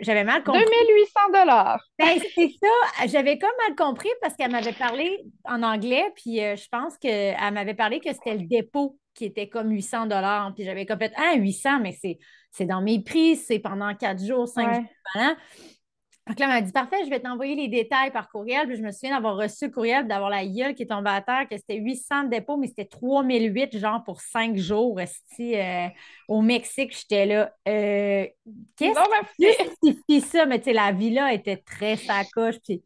j'avais mal compris. 2800 dollars. Ben, c'est ça. J'avais comme mal compris parce qu'elle m'avait parlé en anglais, puis euh, je pense qu'elle m'avait parlé que c'était le dépôt qui était comme 800 dollars. Puis j'avais complètement, ah, 800, mais c'est dans mes prix, c'est pendant quatre jours, cinq jours. Donc là, elle m'a dit Parfait, je vais t'envoyer les détails par courriel. Puis je me souviens d'avoir reçu le courriel, d'avoir la gueule qui est tombée à terre, que c'était 800 de dépôt, mais c'était 3008, genre pour cinq jours. Euh, au Mexique, j'étais là. Euh, qu'est-ce que justifie ça? Mais tu sais, la villa était très sacoche. Puis...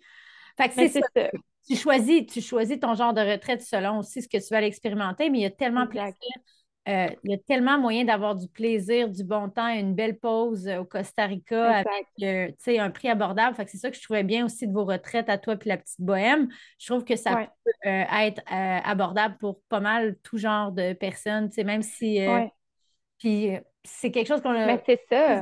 Fait que c'est ça. Tu choisis, tu choisis ton genre de retraite selon aussi ce que tu vas l'expérimenter, mais il y a tellement plein euh, il y a tellement moyen d'avoir du plaisir, du bon temps, une belle pause euh, au Costa Rica avec euh, un prix abordable. c'est ça que je trouvais bien aussi de vos retraites à toi puis la petite bohème. Je trouve que ça peut être abordable pour pas mal tout genre de personnes, même si. Puis c'est quelque chose qu'on a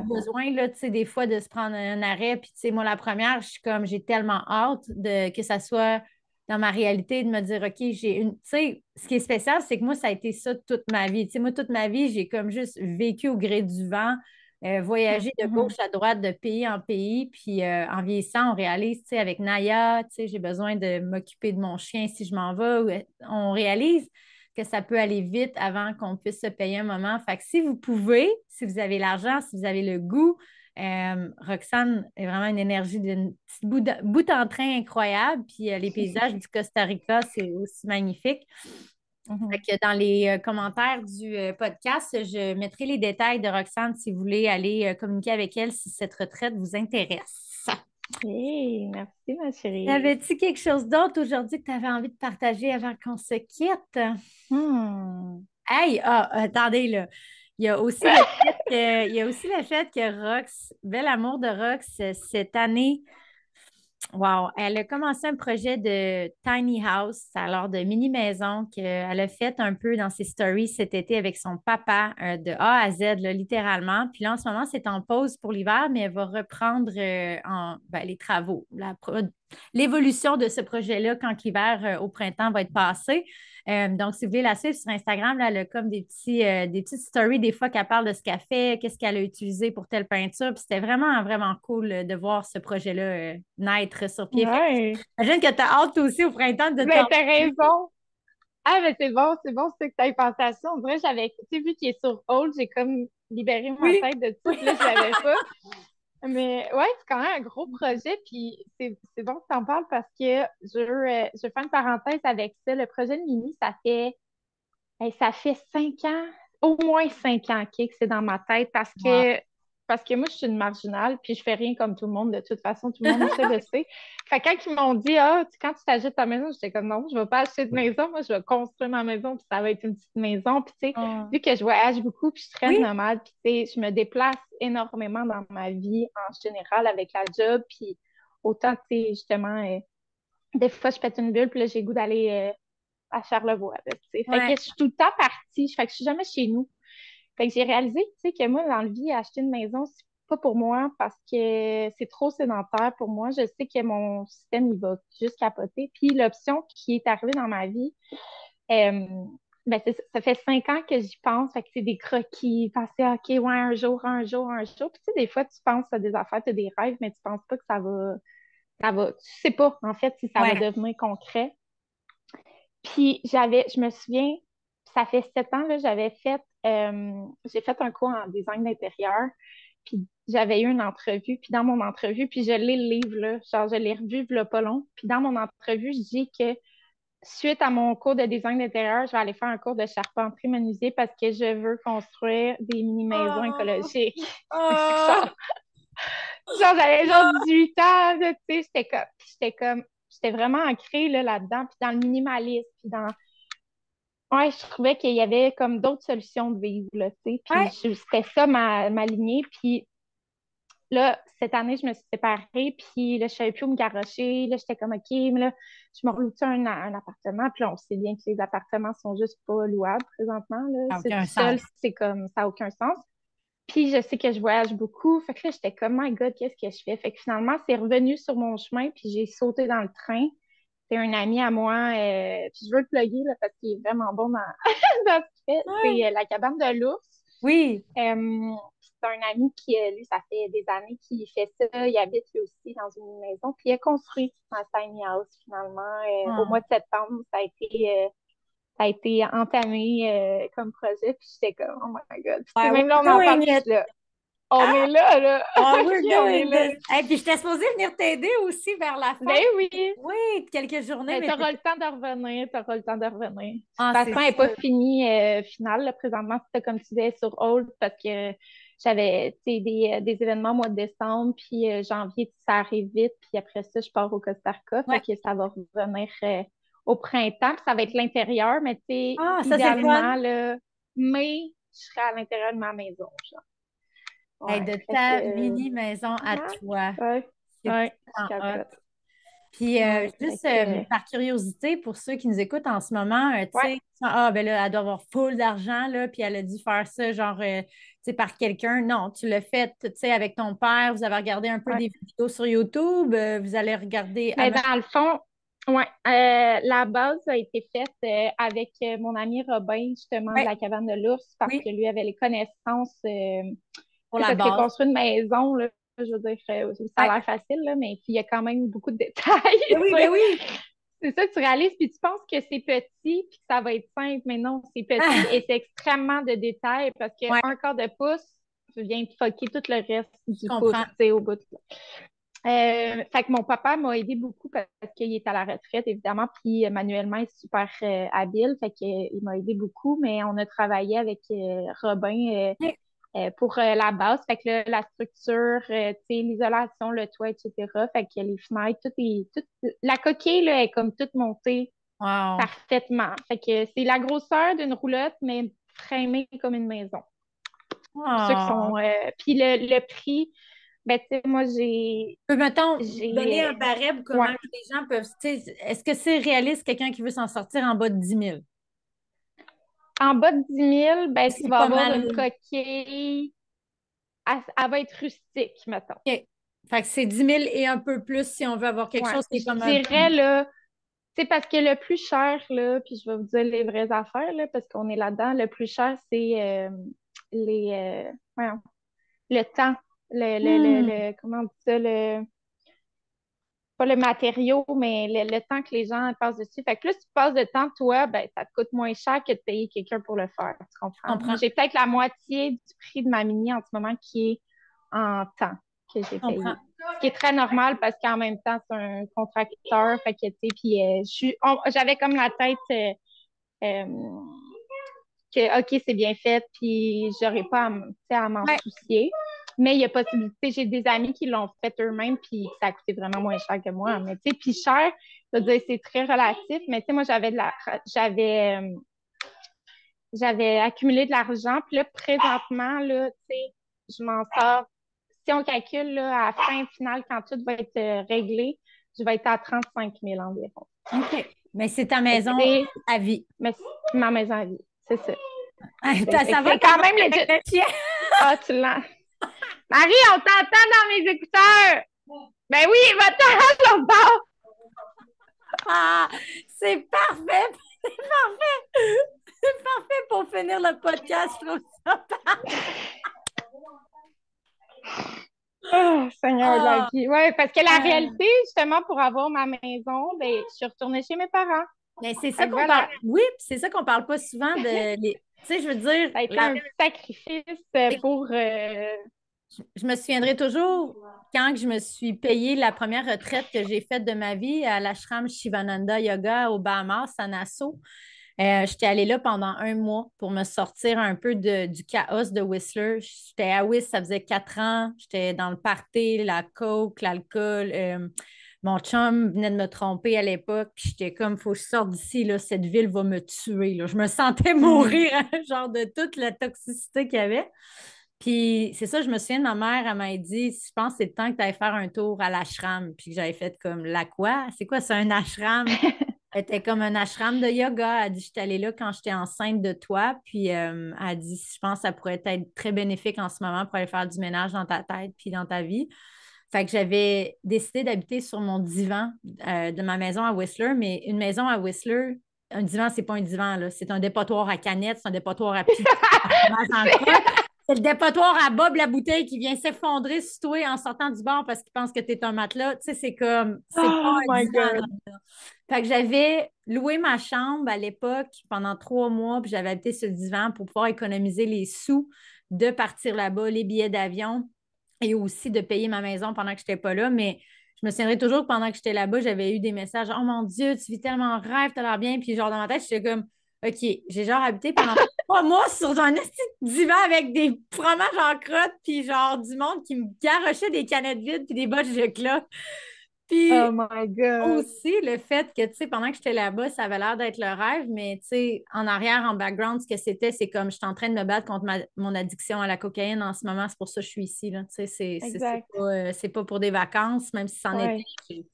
besoin, là, des fois, de se prendre un arrêt. Puis, moi, la première, je suis comme, j'ai tellement hâte de, que ça soit dans ma réalité, de me dire, OK, j'ai une. Tu sais, ce qui est spécial, c'est que moi, ça a été ça toute ma vie. Tu sais, moi, toute ma vie, j'ai comme juste vécu au gré du vent, euh, voyagé de mm-hmm. gauche à droite, de pays en pays. Puis euh, en vieillissant, on réalise, tu sais, avec Naya, tu sais, j'ai besoin de m'occuper de mon chien si je m'en vais. Euh, on réalise que ça peut aller vite avant qu'on puisse se payer un moment. Fait que si vous pouvez, si vous avez l'argent, si vous avez le goût, euh, Roxane est vraiment une énergie d'un petit bout, en train incroyable. Puis euh, les paysages du Costa Rica, c'est aussi magnifique. Mm-hmm. dans les euh, commentaires du podcast, je mettrai les détails de Roxane si vous voulez aller communiquer avec elle si cette retraite vous intéresse. Hey, merci ma chérie. Avais-tu quelque chose d'autre aujourd'hui que tu avais envie de partager avant qu'on se quitte? Hmm. Hey, ah, attendez là. Il y a aussi le fait que, il y a aussi le fait que Rox, Bel Amour de Rox, cette année, wow, elle a commencé un projet de tiny house, alors de mini maison qu'elle a fait un peu dans ses stories cet été avec son papa euh, de A à Z, littéralement. Puis là, en ce moment, c'est en pause pour l'hiver, mais elle va reprendre euh, en, ben, les travaux, l'évolution de ce projet-là quand l'hiver euh, au printemps va être passé. Euh, donc, si vous voulez la suivre sur Instagram, là, elle a comme des, petits, euh, des petites stories des fois qu'elle parle de ce qu'elle fait, qu'est-ce qu'elle a utilisé pour telle peinture. Puis c'était vraiment, vraiment cool euh, de voir ce projet-là naître sur pied. J'imagine que tu as hâte aussi au printemps de Mais t'as raison. Ah, mais c'est bon, c'est bon, c'est que tu as pensé à ça. En vrai, j'avais, tu sais, vu qu'il est sur hold, j'ai comme libéré ma tête de tout. Là, je l'avais pas. Mais ouais, c'est quand même un gros projet. Puis c'est bon que tu en parles parce que je, euh, je fais une parenthèse avec ça. Le projet de Mimi, ça fait, ça fait cinq ans, au moins cinq ans que c'est dans ma tête parce que parce que moi, je suis une marginale, puis je fais rien comme tout le monde. De toute façon, tout le monde le sait. Fait quand ils m'ont dit, ah, quand tu t'achètes ta maison, j'étais comme, non, je ne vais pas acheter de maison. Moi, je vais construire ma maison, puis ça va être une petite maison. Puis, tu sais, vu que je voyage beaucoup, puis je suis très nomade, puis, tu sais, je me déplace énormément dans ma vie en général avec la job. Puis, autant, tu sais, justement, euh, des fois, je pète une bulle, puis là, j'ai goût d'aller euh, à Charlevoix. Fait que je suis tout le temps partie. Fait que je suis jamais chez nous. Fait que j'ai réalisé, tu sais, que moi, dans la vie, acheter une maison, c'est pas pour moi parce que c'est trop sédentaire pour moi. Je sais que mon système, il va juste capoter. Puis l'option qui est arrivée dans ma vie, euh, ben ça fait cinq ans que j'y pense. Fait que c'est des croquis, penser, OK, ouais, un jour, un jour, un jour. Puis tu sais, des fois, tu penses à des affaires, tu as des rêves, mais tu penses pas que ça va, ça va, tu sais pas, en fait, si ça va devenir concret. Puis j'avais, je me souviens, ça fait sept ans, là, j'avais fait euh, j'ai fait un cours en design d'intérieur, puis j'avais eu une entrevue, puis dans mon entrevue, puis je lis le livre, là, genre je l'ai revu le pas long, puis dans mon entrevue, je dis que suite à mon cours de design d'intérieur, je vais aller faire un cours de charpenterie menuisier parce que je veux construire des mini-maisons oh! écologiques. Oh! genre, j'avais genre 18 ans, tu sais, j'étais comme, j'étais comme, j'étais vraiment ancrée là-dedans, puis dans le minimalisme, puis dans Ouais, je trouvais qu'il y avait comme d'autres solutions de vivre, tu sais. Puis c'était ça ma, ma lignée. Puis là, cette année, je me suis séparée, puis là, je savais plus où me garrocher. Là, j'étais comme, OK, mais là, je me reloue un, un appartement? Puis là, on sait bien que les appartements sont juste pas louables présentement. Là. C'est seul, c'est comme, ça n'a aucun sens. Puis je sais que je voyage beaucoup. Fait que là, j'étais comme, my God, qu'est-ce que je fais? Fait que finalement, c'est revenu sur mon chemin, puis j'ai sauté dans le train c'est un ami à moi, euh, puis je veux le plugger là, parce qu'il est vraiment bon dans, ce qu'il fait. C'est euh, La cabane de l'ours. Oui. Euh, c'est un ami qui, lui, ça fait des années qu'il fait ça. Il habite lui aussi dans une maison. Puis il a construit un tiny house finalement. Au ah. mois de septembre, ça a été ça a été entamé comme projet, puis j'étais comme, oh my god. même là, on en parle là. On ah! est là, là. Oh, we're doing this. Et puis, j'étais supposée venir t'aider aussi vers la fin. Ben oui. Oui, quelques journées. Ben, mais t'auras le temps de revenir. T'auras le temps de revenir. Ah, la fin n'est pas finie euh, finale. Là, présentement, c'était comme tu disais sur hold parce que j'avais des, euh, des événements au mois de décembre, puis euh, janvier, ça arrive vite. Puis après ça, je pars au Costa Rica. Fait que ça va revenir au printemps. Puis ça va être l'intérieur, mais tu sais, ah, idéalement, là, mai, je serai à l'intérieur de ma maison. Genre de ta mini-maison à toi. Ouais, Puis, euh, juste euh, par curiosité, pour ceux qui nous écoutent en ce moment, euh, tu sais, ah, ben là, elle doit avoir full d'argent, là, puis elle a dû faire ça, genre, tu sais, par quelqu'un. Non, tu l'as fait, tu sais, avec ton père, vous avez regardé un peu des vidéos sur YouTube, vous allez regarder. Mais dans le fond, oui, la base a été faite avec mon ami Robin, justement, de la cabane de l'ours, parce que lui avait les connaissances pour la construire une maison, là, je veux dire, euh, ça a l'air facile, là, mais il y a quand même beaucoup de détails. Oui, mais oui. C'est ça tu réalises, puis tu penses que c'est petit, puis que ça va être simple, mais non, c'est petit ah! et c'est extrêmement de détails parce qu'un un quart de pouce vient de fucker tout le reste du pouce, au bout. Euh, fait que mon papa m'a aidé beaucoup parce qu'il est à la retraite, évidemment, puis manuellement, il est super euh, habile, fait qu'il m'a aidé beaucoup, mais on a travaillé avec Robin euh, pour euh, la base. Fait que la structure, euh, l'isolation, le toit, etc. Fait que les fenêtres, tout est. Tout, la coquille là, est comme toute montée parfaitement. Fait que c'est la grosseur d'une roulotte, mais framée comme une maison. Wow. puis le, le, prix, ben, tu sais, moi, j'ai. Mettons, donner un barème, comment les gens peuvent. Est-ce que c'est réaliste quelqu'un qui veut s'en sortir en bas de 10 000? En bas de 10 000, ben, tu vas avoir une coquille. Elle, va être rustique, mettons. OK. Fait que c'est 10 000 et un peu plus si on veut avoir quelque chose qui est comme Je dirais, là, c'est parce que le plus cher, là, puis je vais vous dire les vraies affaires, là, parce qu'on est là-dedans, le plus cher, c'est euh, les. Euh, le temps. Le, le, le, hmm. le, comment on dit ça? Le, pas le matériau, mais le, temps que les gens passent dessus. Fait que plus tu passes de temps, toi, ben, ça te coûte moins cer que de payer quelqu'un pour le faire. Tu comprends? J'ai peut-être la moitié du prix de ma mini en ce moment qui est en temps que j'ai payé. Ce qui est très normal parce qu'en même temps, c'est un contracteur. Fait que, puis euh, j'avais comme la tête euh, euh, que, OK, c'est bien fait, puis j'aurais pas à, m'en soucier. Mais il y a possibilité, j'ai des amis qui l'ont fait eux-mêmes, puis ça a coûté vraiment moins cher que moi. Mais tu sais, puis cher, c'est très relatif, mais tu sais, moi, j'avais de la, j'avais, euh, j'avais accumulé de l'argent, puis là, présentement, là, tu sais, je m'en sors. Si on calcule, là, à la fin finale, quand tout va être euh, réglé, je vais être à 35 000 environ. OK. Mais c'est ta maison à vie. Mais c'est ma maison à vie, c'est ça. ça va quand même les Ah, tu l'as. Marie, on t'entend dans mes écouteurs. Ben oui, va-t'en le bas. Ah, c'est parfait. C'est parfait. C'est parfait pour finir le podcast. Je trouve ça Oh, Seigneur de ah. Oui, parce que la ah. réalité, justement, pour avoir ma maison, ben, je suis retournée chez mes parents. Mais c'est ça qu'on parle. Oui, c'est ça qu'on parle pas souvent de. Tu sais, je veux dire. Ça a été un sacrifice pour. Euh, je me souviendrai toujours quand je me suis payée la première retraite que j'ai faite de ma vie à l'ashram Shivananda Yoga au Bahamas, à Nassau. Euh, j'étais allée là pendant un mois pour me sortir un peu du chaos de Whistler. J'étais à Whistler, ça faisait quatre ans. J'étais dans le party, la coke, l'alcool. Euh, mon chum venait de me tromper à l'époque, puis j'étais comme, faut que je sorte d'ici, cette ville va me tuer. Je me sentais mourir, genre de toute la toxicité qu'il y avait. Puis c'est ça, je me souviens de ma mère, elle m'a dit Je pense que c'est le temps que tu ailles faire un tour à l'ashram. Puis que j'avais fait comme La quoi? C'est quoi, c'est un ashram? Elle était comme un ashram de yoga. Elle dit Je suis allée là quand j'étais enceinte de toi. Puis euh, elle a dit Je pense que ça pourrait être très bénéfique en ce moment pour aller faire du ménage dans ta tête puis dans ta vie. Fait que j'avais décidé d'habiter sur mon divan euh, de ma maison à Whistler, mais une maison à Whistler, un divan, c'est pas un divan, c'est un dépotoir à canettes, c'est un dépotoir à pied. C'est le dépotoir à Bob la bouteille qui vient s'effondrer sur toi en sortant du bar parce qu'il pense que tu es un matelas. Tu sais, c'est comme. C'est Oh pas my God. Fait que j'avais loué ma chambre à l'époque pendant trois mois, puis j'avais habité sur le divan pour pouvoir économiser les sous de partir là-bas, les billets d'avion et aussi de payer ma maison pendant que je n'étais pas là. Mais je me souviendrai toujours que pendant que j'étais là-bas, j'avais eu des messages Oh mon Dieu, tu vis tellement en rêve, t'as l'air bien. Puis genre dans ma tête, j'étais comme OK, j'ai genre habité pendant trois mois sur un petit divan avec des fromages en crotte, puis genre du monde qui me garochait des canettes vides puis des botches de clopes. Puis Oh my God. aussi le fait que, tu sais, pendant que j'étais là-bas, ça avait l'air d'être le rêve, mais tu sais, en arrière, en background, ce que c'était, c'est comme je suis en train de me battre contre ma- mon addiction à la cocaïne en ce moment, c'est pour ça que je suis ici, là. Tu sais, c'est pas, euh, c'est pas pour des vacances, même si c'en Ouais. était.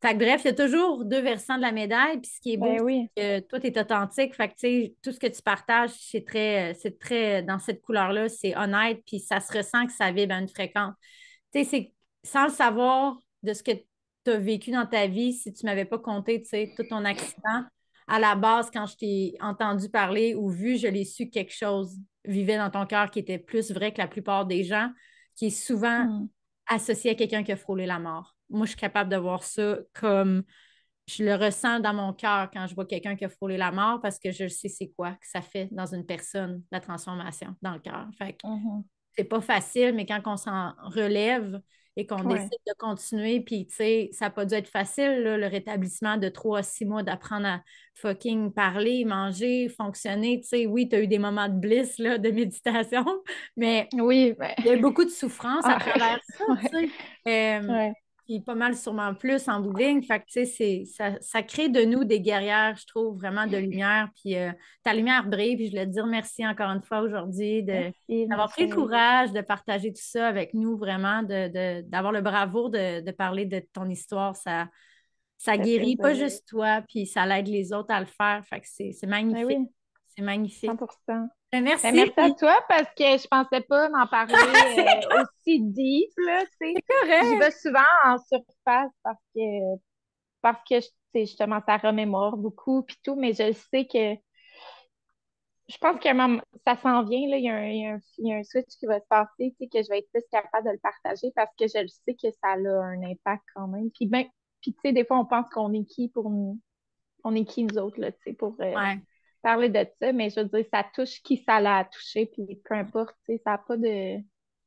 Fait que bref, il y a toujours deux versants de la médaille, puis ce qui est beau, Ben oui. que toi, tu es authentique. Fait que, tout ce que tu partages, c'est très, c'est très, dans cette couleur-là, c'est honnête, puis ça se ressent que ça vibre à une fréquence. Tu sais, c'est sans le savoir de ce que tu as vécu dans ta vie, si tu ne m'avais pas compté, tu sais, tout ton accident, à la base, quand je t'ai entendu parler ou vu, je l'ai su que quelque chose vivait dans ton cœur qui était plus vrai que la plupart des gens, qui est souvent Mm. associé à quelqu'un qui a frôlé la mort. Moi, je suis capable de voir ça comme je le ressens dans mon cœur quand je vois quelqu'un qui a frôlé la mort parce que je sais c'est quoi que ça fait dans une personne, la transformation dans le cœur. Fait que Mhm. c'est pas facile, mais quand on s'en relève et qu'on Ouais. décide de continuer, puis tu sais, ça n'a pas dû être facile, là, le rétablissement de trois à six mois, d'apprendre à fucking parler, manger, fonctionner. Tu sais, oui, tu as eu des moments de bliss, là, de méditation, mais Oui, ben, il y a eu beaucoup de souffrance à Ah. travers ça. Euh. Puis pas mal sûrement plus en bout de ligne. Fait que, tu sais, c'est- ça, ça crée de nous des guerrières, je trouve, vraiment de lumière. Puis euh, ta lumière brille. Puis je voulais te dire merci encore une fois aujourd'hui d'avoir pris le courage de partager tout ça avec nous, vraiment, de, de- d'avoir le bravoure de, de parler de ton histoire. Ça, ça guérit pas juste toi, puis ça l'aide les autres à le faire. Fait que c'est, c'est magnifique. Ben oui, C'est magnifique. 100 Ben, merci. Ben, merci à toi parce que je pensais pas m'en parler euh, aussi deep, là, sais. correct. J'y vais souvent en surface parce que, parce que, justement, ça remémore beaucoup puis tout, mais je sais que je pense que ça s'en vient, là, il y, a un, il, y a un, il y a un switch qui va se passer, que je vais être plus capable de le partager parce que je le sais que ça a un impact quand même. Puis, ben, puis tu sais, des fois, on pense qu'on est qui pour nous, on est qui nous autres, là, tu sais, pour euh, Ouais. Parler de ça, mais je veux dire, ça touche qui ça l'a touché, puis peu importe, ça n'a pas de...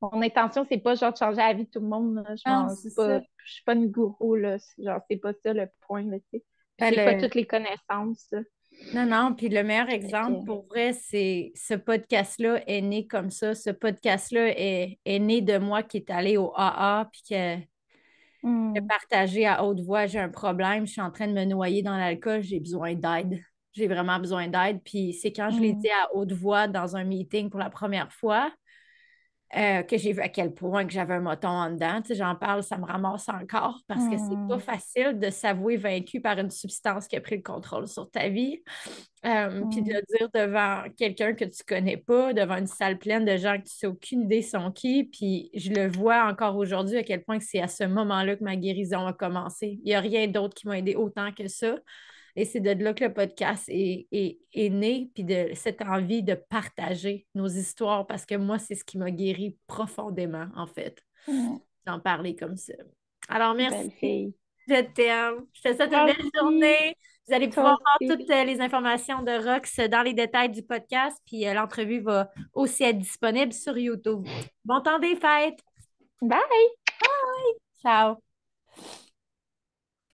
Mon intention, c'est pas genre de changer la vie de tout le monde, là. Je Non, m'en- c'est pas, ça. je suis pas une gourou, là. Genre, c'est pas ça le point, là, tu sais. Ben, le- pas toutes les connaissances, là. Non, non, puis le meilleur exemple que- pour vrai, c'est ce podcast-là est né comme ça. Ce podcast-là est, est né de moi qui est allé au AA puis qui a partagé à haute voix j'ai un problème, je suis en train de me noyer dans l'alcool, j'ai besoin d'aide. J'ai vraiment besoin d'aide. Puis c'est quand je l'ai Mm. dit à haute voix dans un meeting pour la première fois euh, que j'ai vu à quel point que j'avais un moton en dedans. Tu sais, j'en parle, ça me ramasse encore parce que c'est Mm. pas facile de s'avouer vaincu par une substance qui a pris le contrôle sur ta vie. Euh, Puis de Mm. le dire devant quelqu'un que tu connais pas, devant une salle pleine de gens que tu sais aucune idée sont qui. Puis je le vois encore aujourd'hui à quel point que c'est à ce moment-là que ma guérison a commencé. Il n'y a rien d'autre qui m'a aidé autant que ça. Et c'est de là que le podcast est, est- est né, puis de cette envie de partager nos histoires, parce que moi, c'est ce qui m'a guéri profondément, en fait, Hmm. d'en parler comme ça. Alors, merci. Je t'aime. Je te souhaite une belle journée. Vous allez pouvoir voir toutes euh, les informations de Rox dans les détails du podcast, puis euh, l'entrevue va aussi être disponible sur YouTube. Bon temps des fêtes. Bye! Ciao.